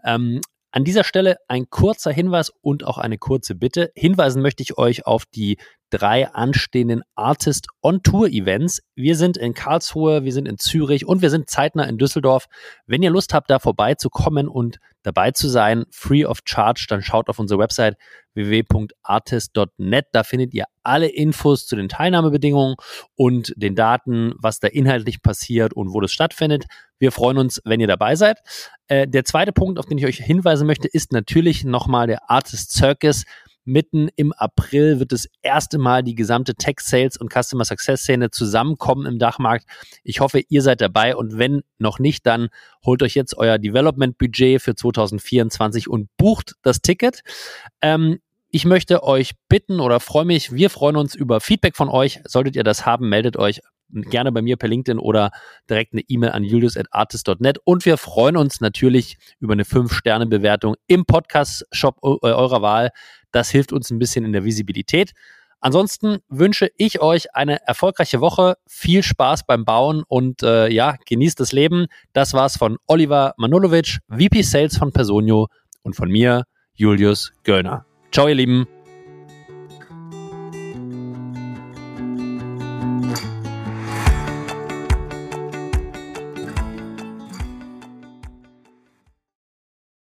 Ähm, an dieser Stelle ein kurzer Hinweis und auch eine kurze Bitte. Hinweisen möchte ich euch auf die drei anstehenden Artist on Tour Events. Wir sind in Karlsruhe, wir sind in Zürich und wir sind zeitnah in Düsseldorf. Wenn ihr Lust habt, da vorbeizukommen und dabei zu sein, free of charge, dann schaut auf unsere Website www.artist.net. Da findet ihr alle Infos zu den Teilnahmebedingungen und den Daten, was da inhaltlich passiert und wo das stattfindet. Wir freuen uns, wenn ihr dabei seid. Äh, der zweite Punkt, auf den ich euch hinweisen möchte, ist natürlich nochmal der Artist Circus. Mitten im April wird das erste Mal die gesamte Tech Sales und Customer Success Szene zusammenkommen im Dachmarkt. Ich hoffe, ihr seid dabei und wenn noch nicht, dann holt euch jetzt euer Development Budget für 2024 und bucht das Ticket. Ähm, ich möchte euch bitten oder freue mich, wir freuen uns über Feedback von euch. Solltet ihr das haben, meldet euch gerne bei mir per LinkedIn oder direkt eine E-Mail an julius.artist.net. Und wir freuen uns natürlich über eine 5-Sterne-Bewertung im Podcast-Shop eurer Wahl. Das hilft uns ein bisschen in der Visibilität. Ansonsten wünsche ich euch eine erfolgreiche Woche, viel Spaß beim Bauen und äh, ja, genießt das Leben. Das war's von Oliver Manulovic, VP Sales von Personio und von mir, Julius Göllner. Ciao, ihr Lieben.